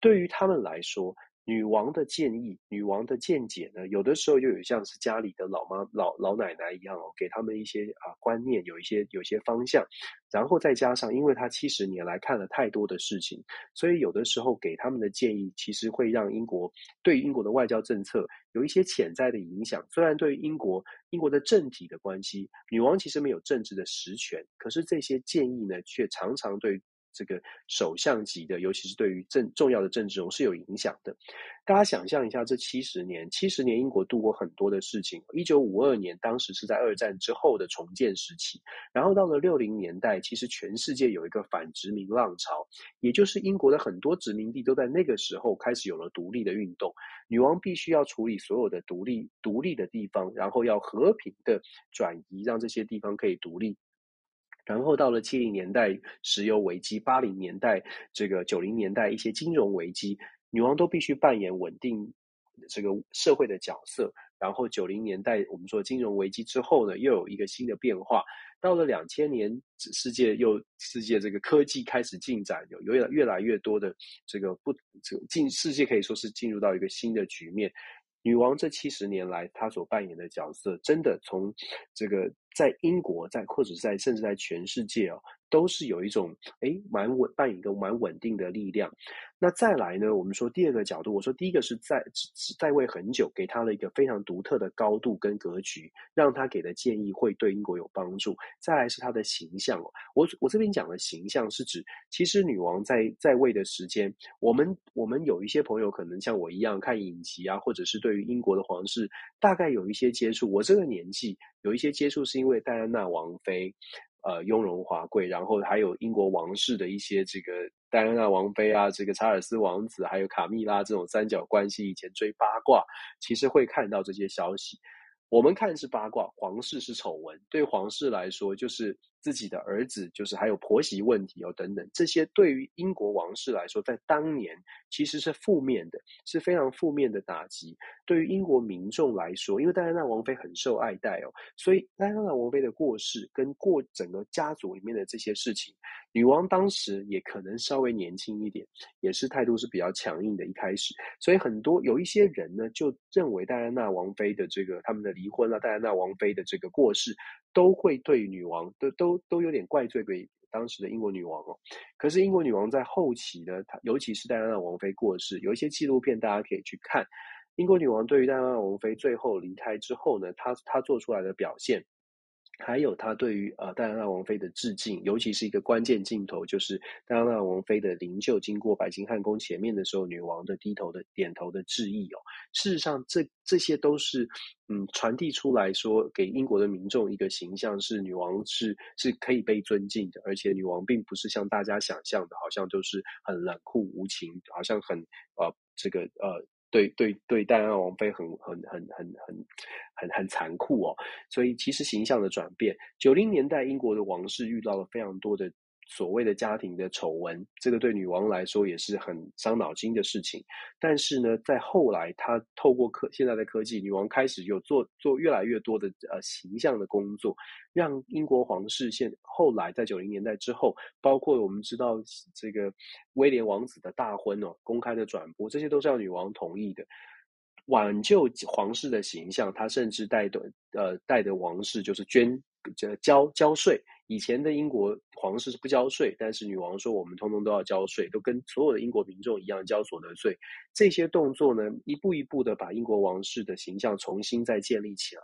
对于他们来说。女王的建议，女王的见解呢，有的时候就有像是家里的老妈、老老奶奶一样哦，给他们一些啊观念，有一些有些方向，然后再加上，因为她七十年来看了太多的事情，所以有的时候给他们的建议，其实会让英国对英国的外交政策有一些潜在的影响。虽然对于英国英国的政体的关系，女王其实没有政治的实权，可是这些建议呢，却常常对。这个首相级的，尤其是对于政重要的政治人物是有影响的。大家想象一下，这七十年，七十年英国度过很多的事情。一九五二年，当时是在二战之后的重建时期，然后到了六零年代，其实全世界有一个反殖民浪潮，也就是英国的很多殖民地都在那个时候开始有了独立的运动。女王必须要处理所有的独立独立的地方，然后要和平的转移，让这些地方可以独立。然后到了七零年代，石油危机；八零年代，这个九零年代一些金融危机，女王都必须扮演稳定这个社会的角色。然后九零年代，我们说金融危机之后呢，又有一个新的变化。到了两千年，世界又世界这个科技开始进展，有越越来越多的这个不这进世界可以说是进入到一个新的局面。女王这七十年来，她所扮演的角色，真的从这个在英国，在或者在甚至在全世界哦。都是有一种诶蛮稳扮演一个蛮稳定的力量。那再来呢？我们说第二个角度，我说第一个是在在位很久，给他了一个非常独特的高度跟格局，让他给的建议会对英国有帮助。再来是他的形象哦，我我这边讲的形象是指，其实女王在在位的时间，我们我们有一些朋友可能像我一样看影集啊，或者是对于英国的皇室大概有一些接触。我这个年纪有一些接触是因为戴安娜王妃。呃，雍容华贵，然后还有英国王室的一些这个戴安娜王妃啊，这个查尔斯王子，还有卡密拉这种三角关系，以前追八卦，其实会看到这些消息。我们看是八卦，皇室是丑闻，对皇室来说就是。自己的儿子，就是还有婆媳问题哦，等等，这些对于英国王室来说，在当年其实是负面的，是非常负面的打击。对于英国民众来说，因为戴安娜王妃很受爱戴哦，所以戴安娜王妃的过世跟过整个家族里面的这些事情，女王当时也可能稍微年轻一点，也是态度是比较强硬的。一开始，所以很多有一些人呢，就认为戴安娜王妃的这个他们的离婚啊，戴安娜王妃的这个过世，都会对女王都都。都有点怪罪给当时的英国女王哦，可是英国女王在后期呢，她尤其是戴安娜王妃过世，有一些纪录片大家可以去看。英国女王对于戴安娜王妃最后离开之后呢，她她做出来的表现。还有他对于呃戴安娜王妃的致敬，尤其是一个关键镜头，就是戴安娜王妃的灵柩经过白金汉宫前面的时候，女王的低头的点头的致意哦。事实上这，这些都是嗯传递出来说，给英国的民众一个形象，是女王是是可以被尊敬的，而且女王并不是像大家想象的，好像都是很冷酷无情，好像很呃这个呃。对对对，戴安娜王妃很很很很很很很残酷哦，所以其实形象的转变，九零年代英国的王室遇到了非常多的。所谓的家庭的丑闻，这个对女王来说也是很伤脑筋的事情。但是呢，在后来，她透过科现在的科技，女王开始有做做越来越多的呃形象的工作，让英国皇室现后来在九零年代之后，包括我们知道这个威廉王子的大婚哦，公开的转播，这些都是要女王同意的，挽救皇室的形象。她甚至带的呃带的王室就是捐这交交税。以前的英国皇室是不交税，但是女王说我们通通都要交税，都跟所有的英国民众一样交所得税。这些动作呢，一步一步的把英国王室的形象重新再建立起来，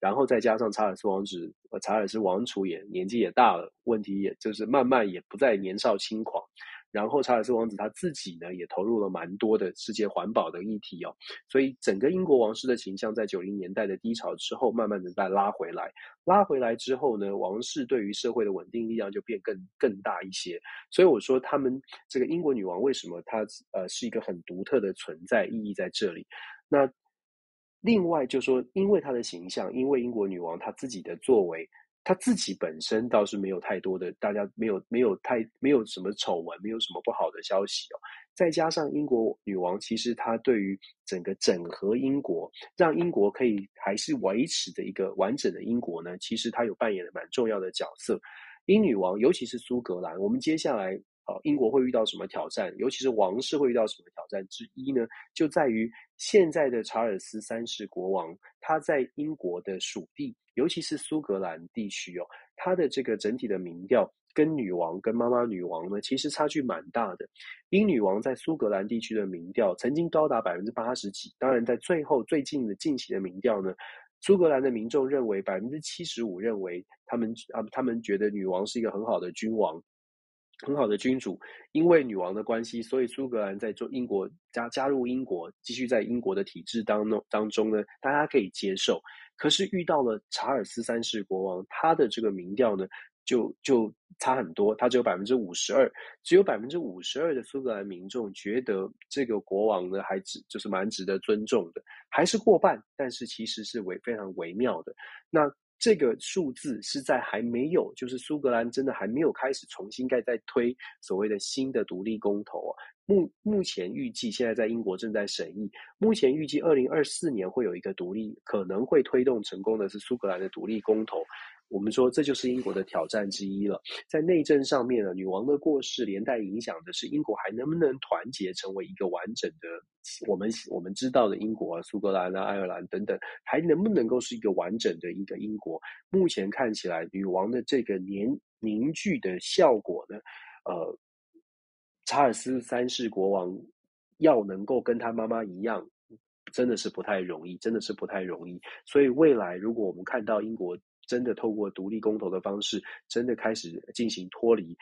然后再加上查尔斯王子、查尔斯王储也年纪也大了，问题也就是慢慢也不再年少轻狂。然后查尔斯王子他自己呢，也投入了蛮多的世界环保的议题哦，所以整个英国王室的形象在九零年代的低潮之后，慢慢的再拉回来。拉回来之后呢，王室对于社会的稳定力量就变更更大一些。所以我说，他们这个英国女王为什么她呃是一个很独特的存在，意义在这里。那另外就说，因为她的形象，因为英国女王她自己的作为。他自己本身倒是没有太多的，大家没有没有太没有什么丑闻，没有什么不好的消息哦。再加上英国女王，其实她对于整个整合英国，让英国可以还是维持的一个完整的英国呢，其实她有扮演了蛮重要的角色。英女王，尤其是苏格兰，我们接下来。好，英国会遇到什么挑战？尤其是王室会遇到什么挑战之一呢？就在于现在的查尔斯三世国王，他在英国的属地，尤其是苏格兰地区哦，它的这个整体的民调跟女王、跟妈妈女王呢，其实差距蛮大的。英女王在苏格兰地区的民调曾经高达百分之八十几，当然在最后最近的近期的民调呢，苏格兰的民众认为百分之七十五认为他们啊，他们觉得女王是一个很好的君王。很好的君主，因为女王的关系，所以苏格兰在做英国加加入英国，继续在英国的体制当中当中呢，大家可以接受。可是遇到了查尔斯三世国王，他的这个民调呢，就就差很多，他只有百分之五十二，只有百分之五十二的苏格兰民众觉得这个国王呢，还值就是蛮值得尊重的，还是过半，但是其实是微非常微妙的。那。这个数字是在还没有，就是苏格兰真的还没有开始重新盖再推所谓的新的独立公投啊。目目前预计现在在英国正在审议，目前预计二零二四年会有一个独立，可能会推动成功的是苏格兰的独立公投。我们说这就是英国的挑战之一了。在内政上面呢，女王的过世连带影响的是英国还能不能团结成为一个完整的，我们我们知道的英国啊，苏格兰啊、爱尔兰等等，还能不能够是一个完整的一个英国？目前看起来，女王的这个凝凝聚的效果呢，呃，查尔斯三世国王要能够跟他妈妈一样，真的是不太容易，真的是不太容易。所以未来如果我们看到英国，真的透过独立公投的方式，真的开始进行脱离，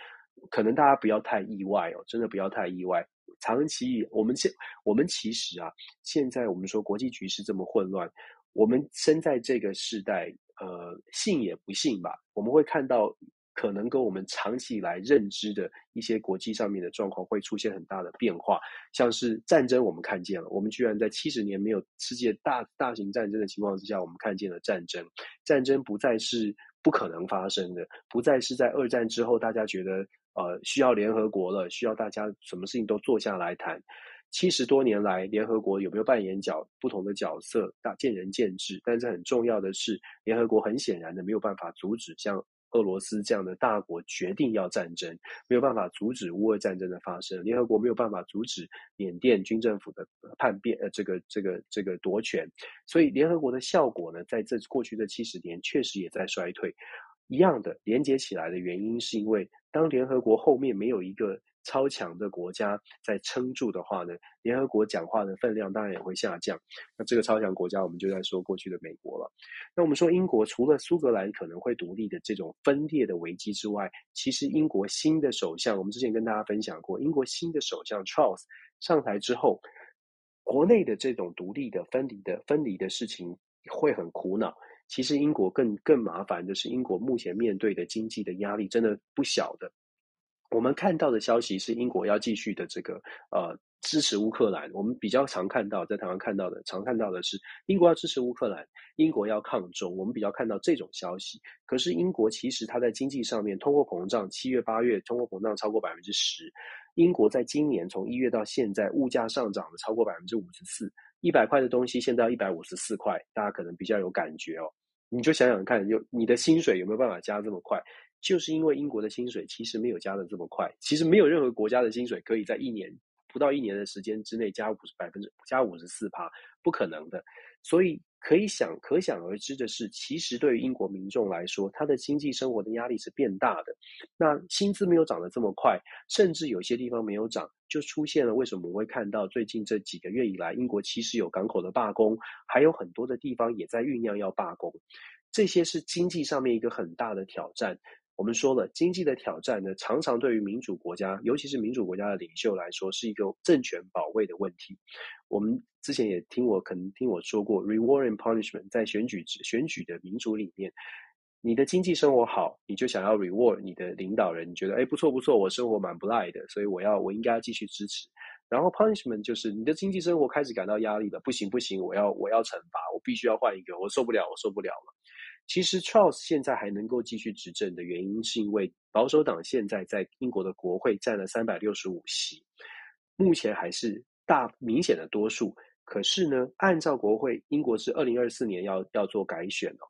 可能大家不要太意外哦，真的不要太意外。长期我们现我们其实啊，现在我们说国际局势这么混乱，我们生在这个时代，呃，信也不信吧，我们会看到可能跟我们长期以来认知的一些国际上面的状况会出现很大的变化。像是战争，我们看见了，我们居然在七十年没有世界大大型战争的情况之下，我们看见了战争。战争不再是不可能发生的，不再是在二战之后大家觉得呃需要联合国了，需要大家什么事情都坐下来谈。七十多年来，联合国有没有扮演角不同的角色，大见仁见智。但是很重要的是，联合国很显然的没有办法阻止像俄罗斯这样的大国决定要战争，没有办法阻止乌俄战争的发生。联合国没有办法阻止缅甸军政府的叛变，呃，这个这个这个夺权。所以，联合国的效果呢，在这过去的七十年确实也在衰退。一样的连接起来的原因，是因为当联合国后面没有一个。超强的国家在撑住的话呢，联合国讲话的分量当然也会下降。那这个超强国家，我们就在说过去的美国了。那我们说英国除了苏格兰可能会独立的这种分裂的危机之外，其实英国新的首相，我们之前跟大家分享过，英国新的首相 Charles 上台之后，国内的这种独立的分离的分离的事情会很苦恼。其实英国更更麻烦的是，英国目前面对的经济的压力真的不小的。我们看到的消息是，英国要继续的这个呃支持乌克兰。我们比较常看到，在台湾看到的，常看到的是英国要支持乌克兰，英国要抗中。我们比较看到这种消息。可是英国其实它在经济上面，通货膨胀七月八月通货膨胀超过百分之十。英国在今年从一月到现在，物价上涨了超过百分之五十四，一百块的东西现在要一百五十四块，大家可能比较有感觉哦。你就想想看，有你的薪水有没有办法加这么快？就是因为英国的薪水其实没有加的这么快，其实没有任何国家的薪水可以在一年不到一年的时间之内加五十百分之加五十四趴，不可能的。所以可以想可想而知的是，其实对于英国民众来说，他的经济生活的压力是变大的。那薪资没有涨得这么快，甚至有些地方没有涨，就出现了为什么我们会看到最近这几个月以来，英国其实有港口的罢工，还有很多的地方也在酝酿要罢工。这些是经济上面一个很大的挑战。我们说了，经济的挑战呢，常常对于民主国家，尤其是民主国家的领袖来说，是一个政权保卫的问题。我们之前也听我可能听我说过，reward and punishment，在选举选举的民主里面，你的经济生活好，你就想要 reward 你的领导人，你觉得哎不错不错，我生活蛮不赖的，所以我要我应该要继续支持。然后 punishment 就是你的经济生活开始感到压力了，不行不行，我要我要惩罚，我必须要换一个，我受不了，我受不了了。其实 Charles 现在还能够继续执政的原因，是因为保守党现在在英国的国会占了三百六十五席，目前还是大明显的多数。可是呢，按照国会，英国是二零二四年要要做改选哦，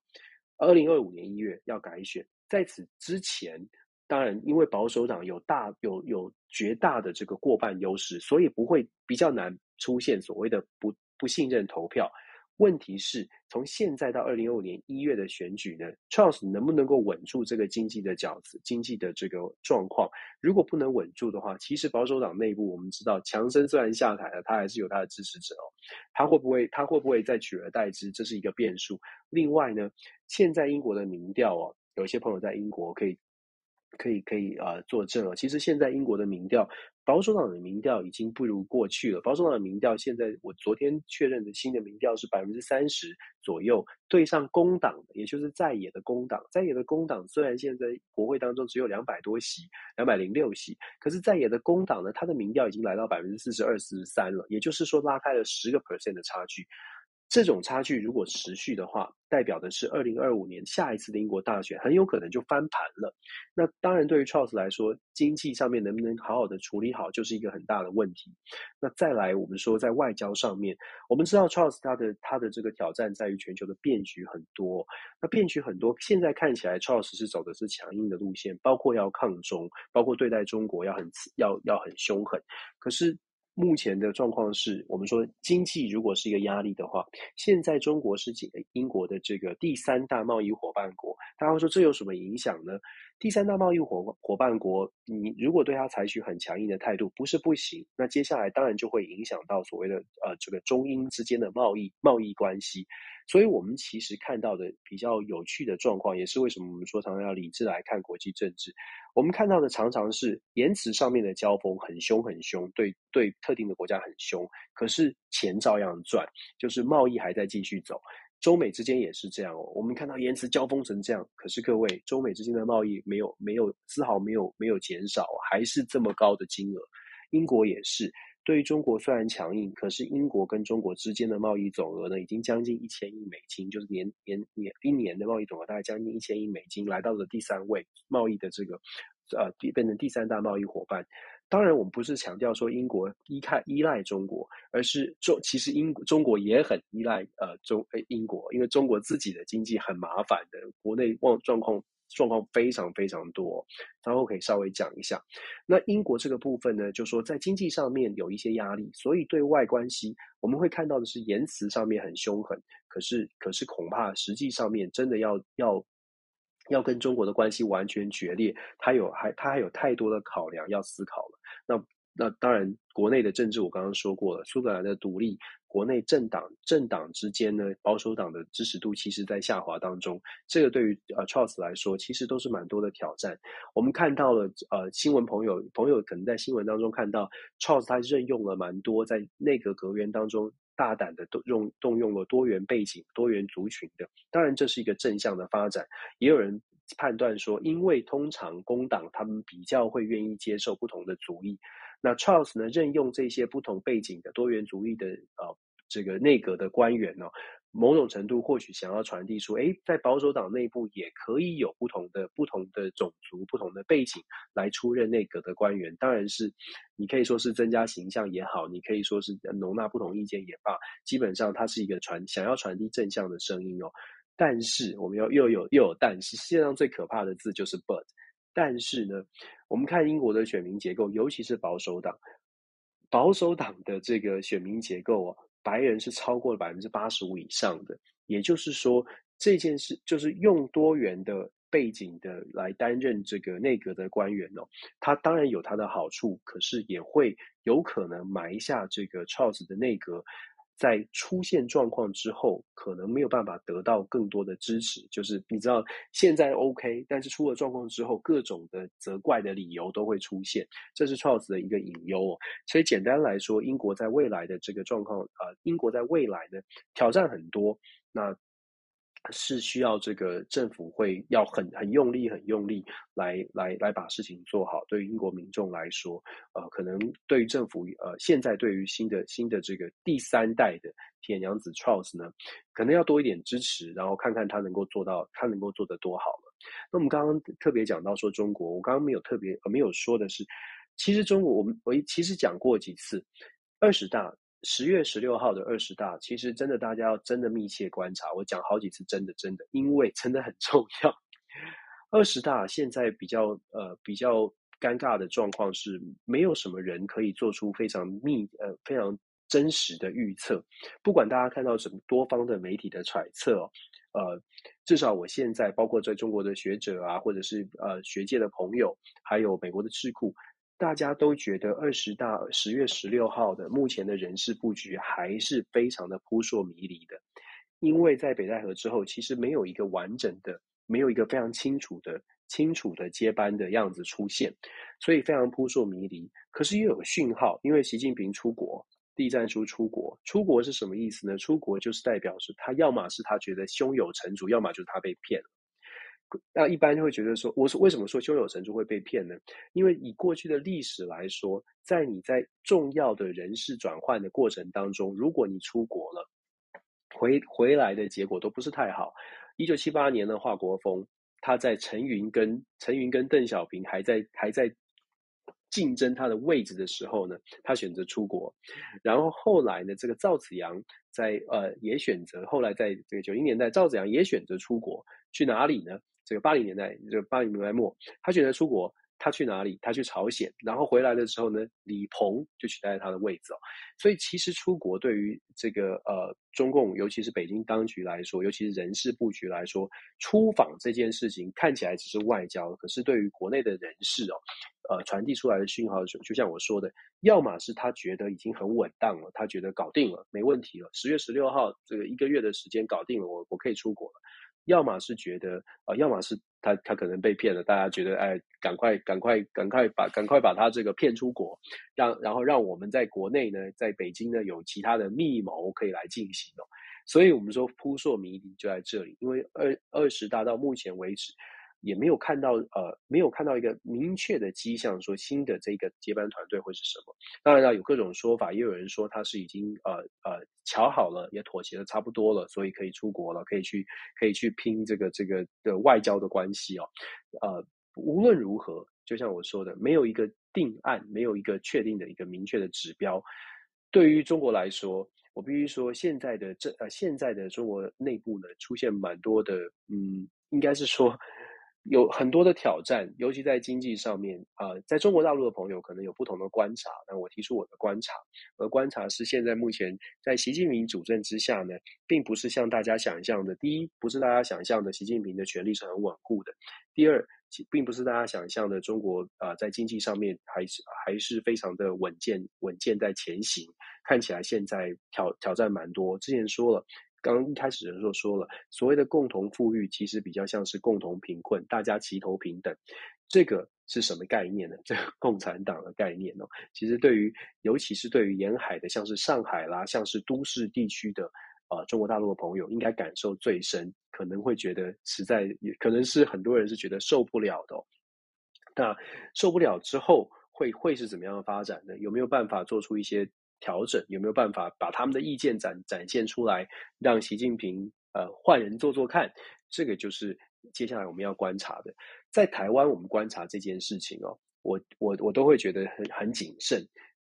二零二五年一月要改选。在此之前，当然因为保守党有大有有绝大的这个过半优势，所以不会比较难出现所谓的不不信任投票。问题是，从现在到二零二五年一月的选举呢，Charles 能不能够稳住这个经济的角子、经济的这个状况？如果不能稳住的话，其实保守党内部我们知道，强生虽然下台了，他还是有他的支持者哦。他会不会他会不会再取而代之？这是一个变数。另外呢，现在英国的民调哦，有些朋友在英国可以。可以可以啊，作证啊。其实现在英国的民调，保守党的民调已经不如过去了。保守党的民调现在，我昨天确认的新的民调是百分之三十左右，对上工党，也就是在野的工党。在野的工党虽然现在国会当中只有两百多席，两百零六席，可是在野的工党呢，它的民调已经来到百分之四十二、四十三了，也就是说拉开了十个 percent 的差距。这种差距如果持续的话，代表的是二零二五年下一次的英国大选很有可能就翻盘了。那当然，对于 Charles 来说，经济上面能不能好好的处理好，就是一个很大的问题。那再来，我们说在外交上面，我们知道 Charles 他的他的这个挑战在于全球的变局很多。那变局很多，现在看起来 Charles 是走的是强硬的路线，包括要抗中，包括对待中国要很要要很凶狠。可是。目前的状况是，我们说经济如果是一个压力的话，现在中国是英国的这个第三大贸易伙伴国，大家会说这有什么影响呢？第三大贸易伙伙伴国，你如果对它采取很强硬的态度，不是不行，那接下来当然就会影响到所谓的呃这个中英之间的贸易贸易关系。所以，我们其实看到的比较有趣的状况，也是为什么我们说常常要理智来看国际政治。我们看到的常常是言辞上面的交锋很凶很凶，对对特定的国家很凶，可是钱照样赚，就是贸易还在继续走。中美之间也是这样哦。我们看到言辞交锋成这样，可是各位，中美之间的贸易没有没有丝毫没有没有减少，还是这么高的金额。英国也是。对于中国虽然强硬，可是英国跟中国之间的贸易总额呢，已经将近一千亿美金，就是年年年一年的贸易总额大概将近一千亿美金，来到了第三位贸易的这个，呃，变成第三大贸易伙伴。当然，我们不是强调说英国依靠依赖中国，而是中其实英中国也很依赖呃中英国，因为中国自己的经济很麻烦的，国内状状况。状况非常非常多，稍后可以稍微讲一下。那英国这个部分呢，就说在经济上面有一些压力，所以对外关系我们会看到的是言辞上面很凶狠，可是可是恐怕实际上面真的要要要跟中国的关系完全决裂，他有还他还有太多的考量要思考了。那那当然，国内的政治我刚刚说过了，苏格兰的独立。国内政党政党之间呢，保守党的支持度其实在下滑当中，这个对于呃 Charles 来说，其实都是蛮多的挑战。我们看到了呃新闻朋友朋友可能在新闻当中看到 Charles 他任用了蛮多在内阁阁员当中大胆的动用动用了多元背景、多元族群的，当然这是一个正向的发展。也有人判断说，因为通常工党他们比较会愿意接受不同的族裔。那 Charles 呢，任用这些不同背景的多元主义的呃这个内阁的官员呢、哦，某种程度或许想要传递出，诶，在保守党内部也可以有不同的不同的种族、不同的背景来出任内阁的官员。当然是你可以说是增加形象也好，你可以说是容纳不同意见也罢，基本上它是一个传想要传递正向的声音哦。但是我们要又有又有但是，世界上最可怕的字就是 but。但是呢，我们看英国的选民结构，尤其是保守党，保守党的这个选民结构啊，白人是超过了百分之八十五以上的。也就是说，这件事就是用多元的背景的来担任这个内阁的官员哦，他当然有他的好处，可是也会有可能埋下这个 Charles 的内阁。在出现状况之后，可能没有办法得到更多的支持。就是你知道，现在 OK，但是出了状况之后，各种的责怪的理由都会出现，这是 Charles 的一个隐忧哦。所以简单来说，英国在未来的这个状况，呃，英国在未来的，挑战很多。那。是需要这个政府会要很很用力、很用力来来来把事情做好。对于英国民众来说，呃，可能对于政府，呃，现在对于新的新的这个第三代的铁娘子 Charles 呢，可能要多一点支持，然后看看他能够做到，他能够做得多好了。那我们刚刚特别讲到说中国，我刚刚没有特别呃没有说的是，其实中国我们我其实讲过几次二十大。十月十六号的二十大，其实真的大家要真的密切观察。我讲好几次，真的真的，因为真的很重要。二十大现在比较呃比较尴尬的状况是，没有什么人可以做出非常密呃非常真实的预测。不管大家看到什么多方的媒体的揣测，呃，至少我现在包括在中国的学者啊，或者是呃学界的朋友，还有美国的智库。大家都觉得二十大十月十六号的目前的人事布局还是非常的扑朔迷离的，因为在北戴河之后，其实没有一个完整的、没有一个非常清楚的、清楚的接班的样子出现，所以非常扑朔迷离。可是又有讯号，因为习近平出国，栗战书出国，出国是什么意思呢？出国就是代表是他要么是他觉得胸有成竹，要么就是他被骗了。那一般就会觉得说，我是为什么说胸有成竹会被骗呢？因为以过去的历史来说，在你在重要的人事转换的过程当中，如果你出国了，回回来的结果都不是太好。一九七八年的华国锋，他在陈云跟陈云跟邓小平还在还在竞争他的位置的时候呢，他选择出国。然后后来呢，这个赵紫阳在呃也选择，后来在这个九零年代，赵紫阳也选择出国，去哪里呢？这个八零年代，这个八零年代末，他选择出国，他去哪里？他去朝鲜，然后回来的时候呢，李鹏就取代了他的位置哦。所以其实出国对于这个呃中共，尤其是北京当局来说，尤其是人事布局来说，出访这件事情看起来只是外交，可是对于国内的人事哦，呃传递出来的讯号就，就像我说的，要么是他觉得已经很稳当了，他觉得搞定了，没问题了，十月十六号这个一个月的时间搞定了，我我可以出国了。要么是觉得啊、呃，要么是他他可能被骗了，大家觉得哎，赶快赶快赶快把赶快把他这个骗出国，让然后让我们在国内呢，在北京呢有其他的密谋可以来进行哦。所以我们说扑朔迷离就在这里，因为二二十大到目前为止。也没有看到呃，没有看到一个明确的迹象，说新的这个接班团队会是什么。当然了，有各种说法，也有人说他是已经呃呃瞧好了，也妥协的差不多了，所以可以出国了，可以去可以去拼这个这个的外交的关系哦。呃，无论如何，就像我说的，没有一个定案，没有一个确定的一个明确的指标。对于中国来说，我必须说，现在的这呃现在的中国内部呢，出现蛮多的，嗯，应该是说。有很多的挑战，尤其在经济上面啊、呃，在中国大陆的朋友可能有不同的观察，那我提出我的观察，而观察是现在目前在习近平主政之下呢，并不是像大家想象的，第一，不是大家想象的习近平的权力是很稳固的；第二，并不是大家想象的中国啊、在经济上面还是还是非常的稳健，稳健在前行，看起来现在挑挑战蛮多。之前说了。刚一开始的时候说了，所谓的共同富裕其实比较像是共同贫困，大家齐头平等，这个是什么概念呢？这个共产党的概念哦。其实对于，尤其是对于沿海的，像是上海啦，像是都市地区的，呃，中国大陆的朋友，应该感受最深，可能会觉得实在，也可能是很多人是觉得受不了的。那受不了之后会会是怎么样的发展呢？有没有办法做出一些？调整有没有办法把他们的意见展展现出来，让习近平呃换人做做看？这个就是接下来我们要观察的。在台湾，我们观察这件事情哦，我我我都会觉得很很谨慎。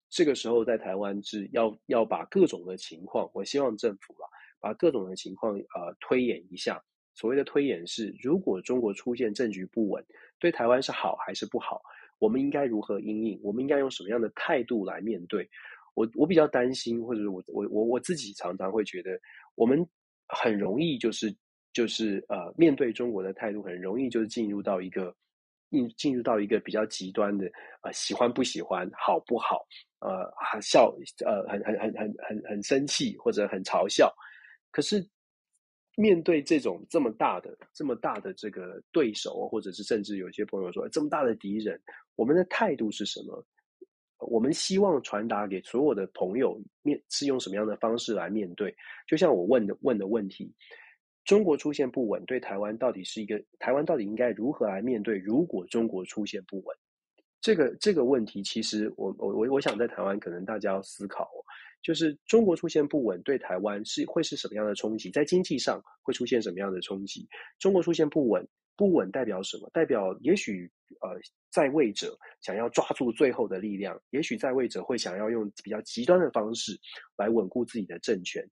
这个时候在台湾是要要把各种的情况，我希望政府啊把各种的情况呃推演一下。所谓的推演是，如果中国出现政局不稳，对台湾是好还是不好？我们应该如何应应？我们应该用什么样的态度来面对？我我比较担心，或者是我我我我自己常常会觉得，我们很容易就是就是呃面对中国的态度，很容易就是进入到一个进进入到一个比较极端的呃喜欢不喜欢好不好呃笑呃很很很很很很生气或者很嘲笑，可是面对这种这么大的这么大的这个对手，或者是甚至有些朋友说这么大的敌人，我们的态度是什么？我们希望传达给所有的朋友，面是用什么样的方式来面对？就像我问的问的问题，中国出现不稳，对台湾到底是一个台湾到底应该如何来面对？如果中国出现不稳，这个这个问题，其实我我我我想在台湾可能大家要思考，就是中国出现不稳对台湾是会是什么样的冲击？在经济上会出现什么样的冲击？中国出现不稳。不稳代表什么？代表也许呃在位者想要抓住最后的力量，也许在位者会想要用比较极端的方式来稳固自己的政权。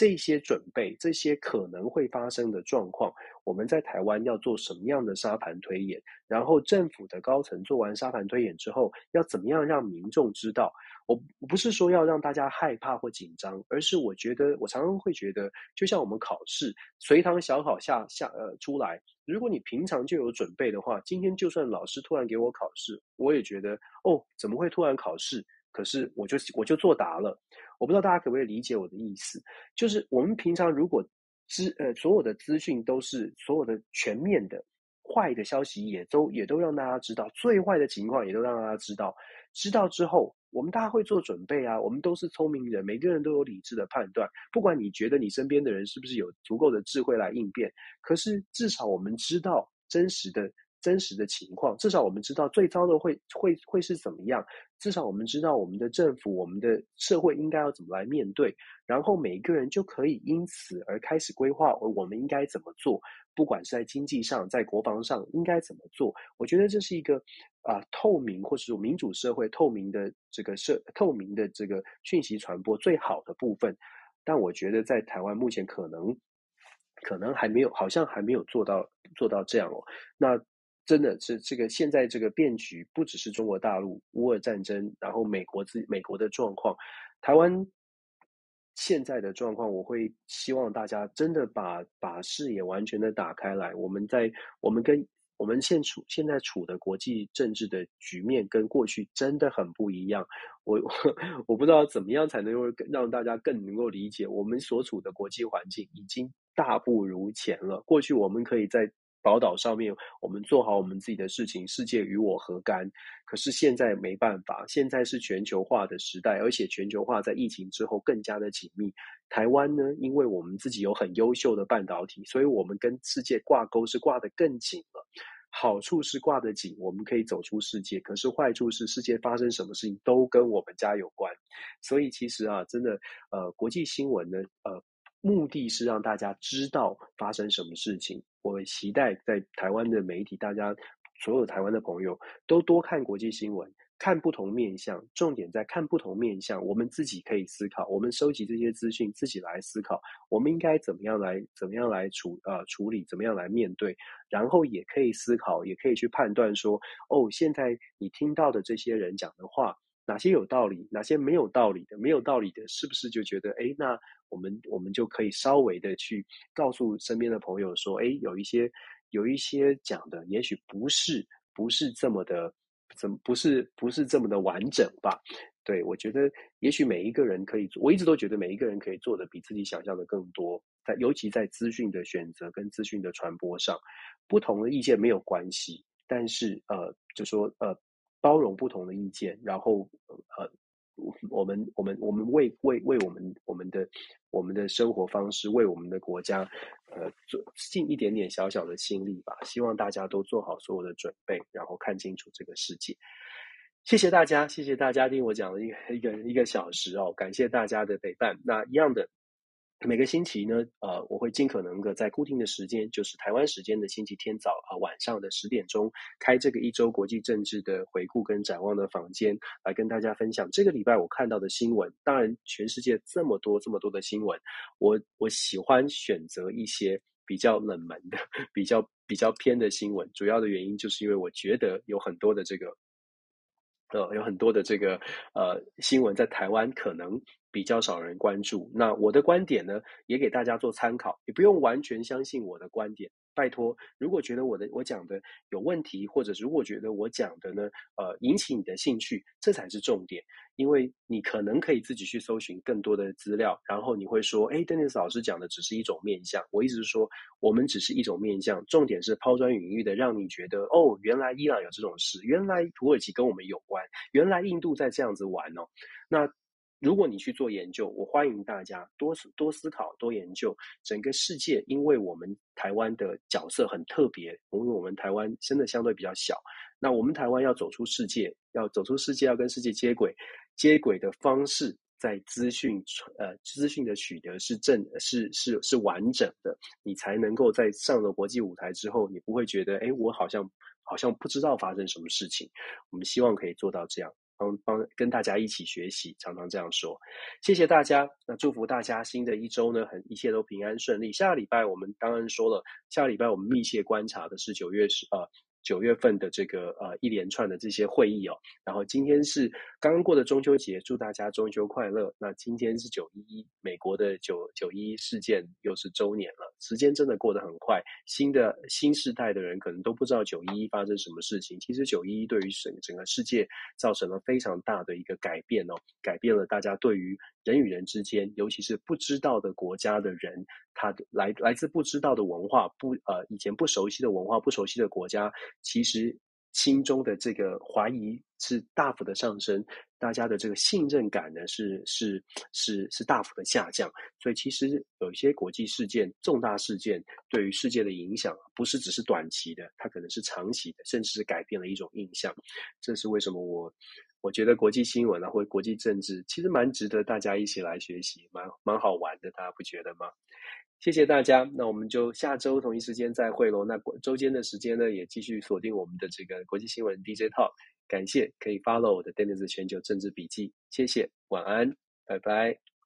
这些准备，这些可能会发生的状况，我们在台湾要做什么样的沙盘推演？然后政府的高层做完沙盘推演之后，要怎么样让民众知道？我不是说要让大家害怕或紧张，而是我觉得，我常常会觉得，就像我们考试，随堂小考下下呃出来，如果你平常就有准备的话，今天就算老师突然给我考试，我也觉得哦，怎么会突然考试？可是我就我就作答了。我不知道大家可不可以理解我的意思，就是我们平常如果资呃所有的资讯都是所有的全面的，坏的消息也都也都让大家知道，最坏的情况也都让大家知道，知道之后。我们大家会做准备啊，我们都是聪明人，每个人都有理智的判断。不管你觉得你身边的人是不是有足够的智慧来应变，可是至少我们知道真实的。真实的情况，至少我们知道最糟的会会会是怎么样。至少我们知道我们的政府、我们的社会应该要怎么来面对，然后每一个人就可以因此而开始规划，我们应该怎么做。不管是在经济上、在国防上，应该怎么做？我觉得这是一个啊、透明或是民主社会透明的这个社透明的这个讯息传播最好的部分。但我觉得在台湾目前可能可能还没有，好像还没有做到做到这样哦。那。真的是这个现在这个变局，不只是中国大陆乌俄战争，然后美国自美国的状况，台湾现在的状况，我会希望大家真的把把视野完全的打开来。我们在我们跟我们现处现在处的国际政治的局面，跟过去真的很不一样。我 我不知道怎么样才能够让大家更能够理解，我们所处的国际环境已经大不如前了。过去我们可以在宝岛上面，我们做好我们自己的事情，世界与我何干？可是现在没办法，现在是全球化的时代，而且全球化在疫情之后更加的紧密。台湾呢，因为我们自己有很优秀的半导体，所以我们跟世界挂钩是挂得更紧了。好处是挂得紧，我们可以走出世界；可是坏处是世界发生什么事情都跟我们家有关。所以其实啊，真的，呃，国际新闻呢，呃。目的是让大家知道发生什么事情。我期待在台湾的媒体，大家所有台湾的朋友都多看国际新闻，看不同面向。重点在看不同面向，我们自己可以思考。我们收集这些资讯，自己来思考，我们应该怎么样来，怎么样来处呃处理，怎么样来面对。然后也可以思考，也可以去判断说，哦，现在你听到的这些人讲的话。哪些有道理，哪些没有道理的？没有道理的，是不是就觉得，哎，那我们我们就可以稍微的去告诉身边的朋友说，哎，有一些有一些讲的，也许不是不是这么的，怎么不是不是这么的完整吧？对，我觉得，也许每一个人可以做，我一直都觉得每一个人可以做的比自己想象的更多，在尤其在资讯的选择跟资讯的传播上，不同的意见没有关系，但是呃，就说呃。包容不同的意见，然后呃，我们我们我们为为为我们我们的我们的生活方式，为我们的国家，呃，做尽一点点小小的心力吧。希望大家都做好所有的准备，然后看清楚这个世界。谢谢大家，谢谢大家听我讲了一个一个一个小时哦，感谢大家的陪伴。那一样的。每个星期呢，呃，我会尽可能的在固定的时间，就是台湾时间的星期天早啊、呃、晚上的十点钟，开这个一周国际政治的回顾跟展望的房间，来跟大家分享这个礼拜我看到的新闻。当然，全世界这么多这么多的新闻，我我喜欢选择一些比较冷门的、比较比较偏的新闻。主要的原因就是因为我觉得有很多的这个，呃，有很多的这个呃新闻在台湾可能。比较少人关注，那我的观点呢，也给大家做参考，也不用完全相信我的观点。拜托，如果觉得我的我讲的有问题，或者如果觉得我讲的呢，呃，引起你的兴趣，这才是重点。因为你可能可以自己去搜寻更多的资料，然后你会说，哎，Dennis 老师讲的只是一种面向。我意思是说，我们只是一种面向，重点是抛砖引玉的，让你觉得，哦，原来伊朗有这种事，原来土耳其跟我们有关，原来印度在这样子玩哦，那。如果你去做研究，我欢迎大家多思多思考、多研究整个世界，因为我们台湾的角色很特别，因为我们台湾真的相对比较小。那我们台湾要走出世界，要走出世界，要跟世界接轨，接轨的方式在资讯呃资讯的取得是正是是是完整的，你才能够在上了国际舞台之后，你不会觉得哎，我好像好像不知道发生什么事情。我们希望可以做到这样。帮帮跟大家一起学习，常常这样说，谢谢大家。那祝福大家新的一周呢，很一切都平安顺利。下个礼拜我们当然说了，下个礼拜我们密切观察的是九月十呃。九月份的这个呃一连串的这些会议哦，然后今天是刚刚过的中秋节，祝大家中秋快乐。那今天是九一一，美国的九九一一事件又是周年了，时间真的过得很快。新的新世代的人可能都不知道九一一发生什么事情，其实九一一对于整整个世界造成了非常大的一个改变哦，改变了大家对于。人与人之间，尤其是不知道的国家的人，他来来自不知道的文化，不呃以前不熟悉的文化，不熟悉的国家，其实心中的这个怀疑是大幅的上升，大家的这个信任感呢是是是是大幅的下降。所以其实有一些国际事件、重大事件对于世界的影响，不是只是短期的，它可能是长期的，甚至是改变了一种印象。这是为什么我。我觉得国际新闻啊，或者国际政治，其实蛮值得大家一起来学习，蛮蛮好玩的，大家不觉得吗？谢谢大家，那我们就下周同一时间再会喽。那周间的时间呢，也继续锁定我们的这个国际新闻 DJ Talk。感谢，可以 follow 我的 Dennis 全球政治笔记，谢谢，晚安，拜拜。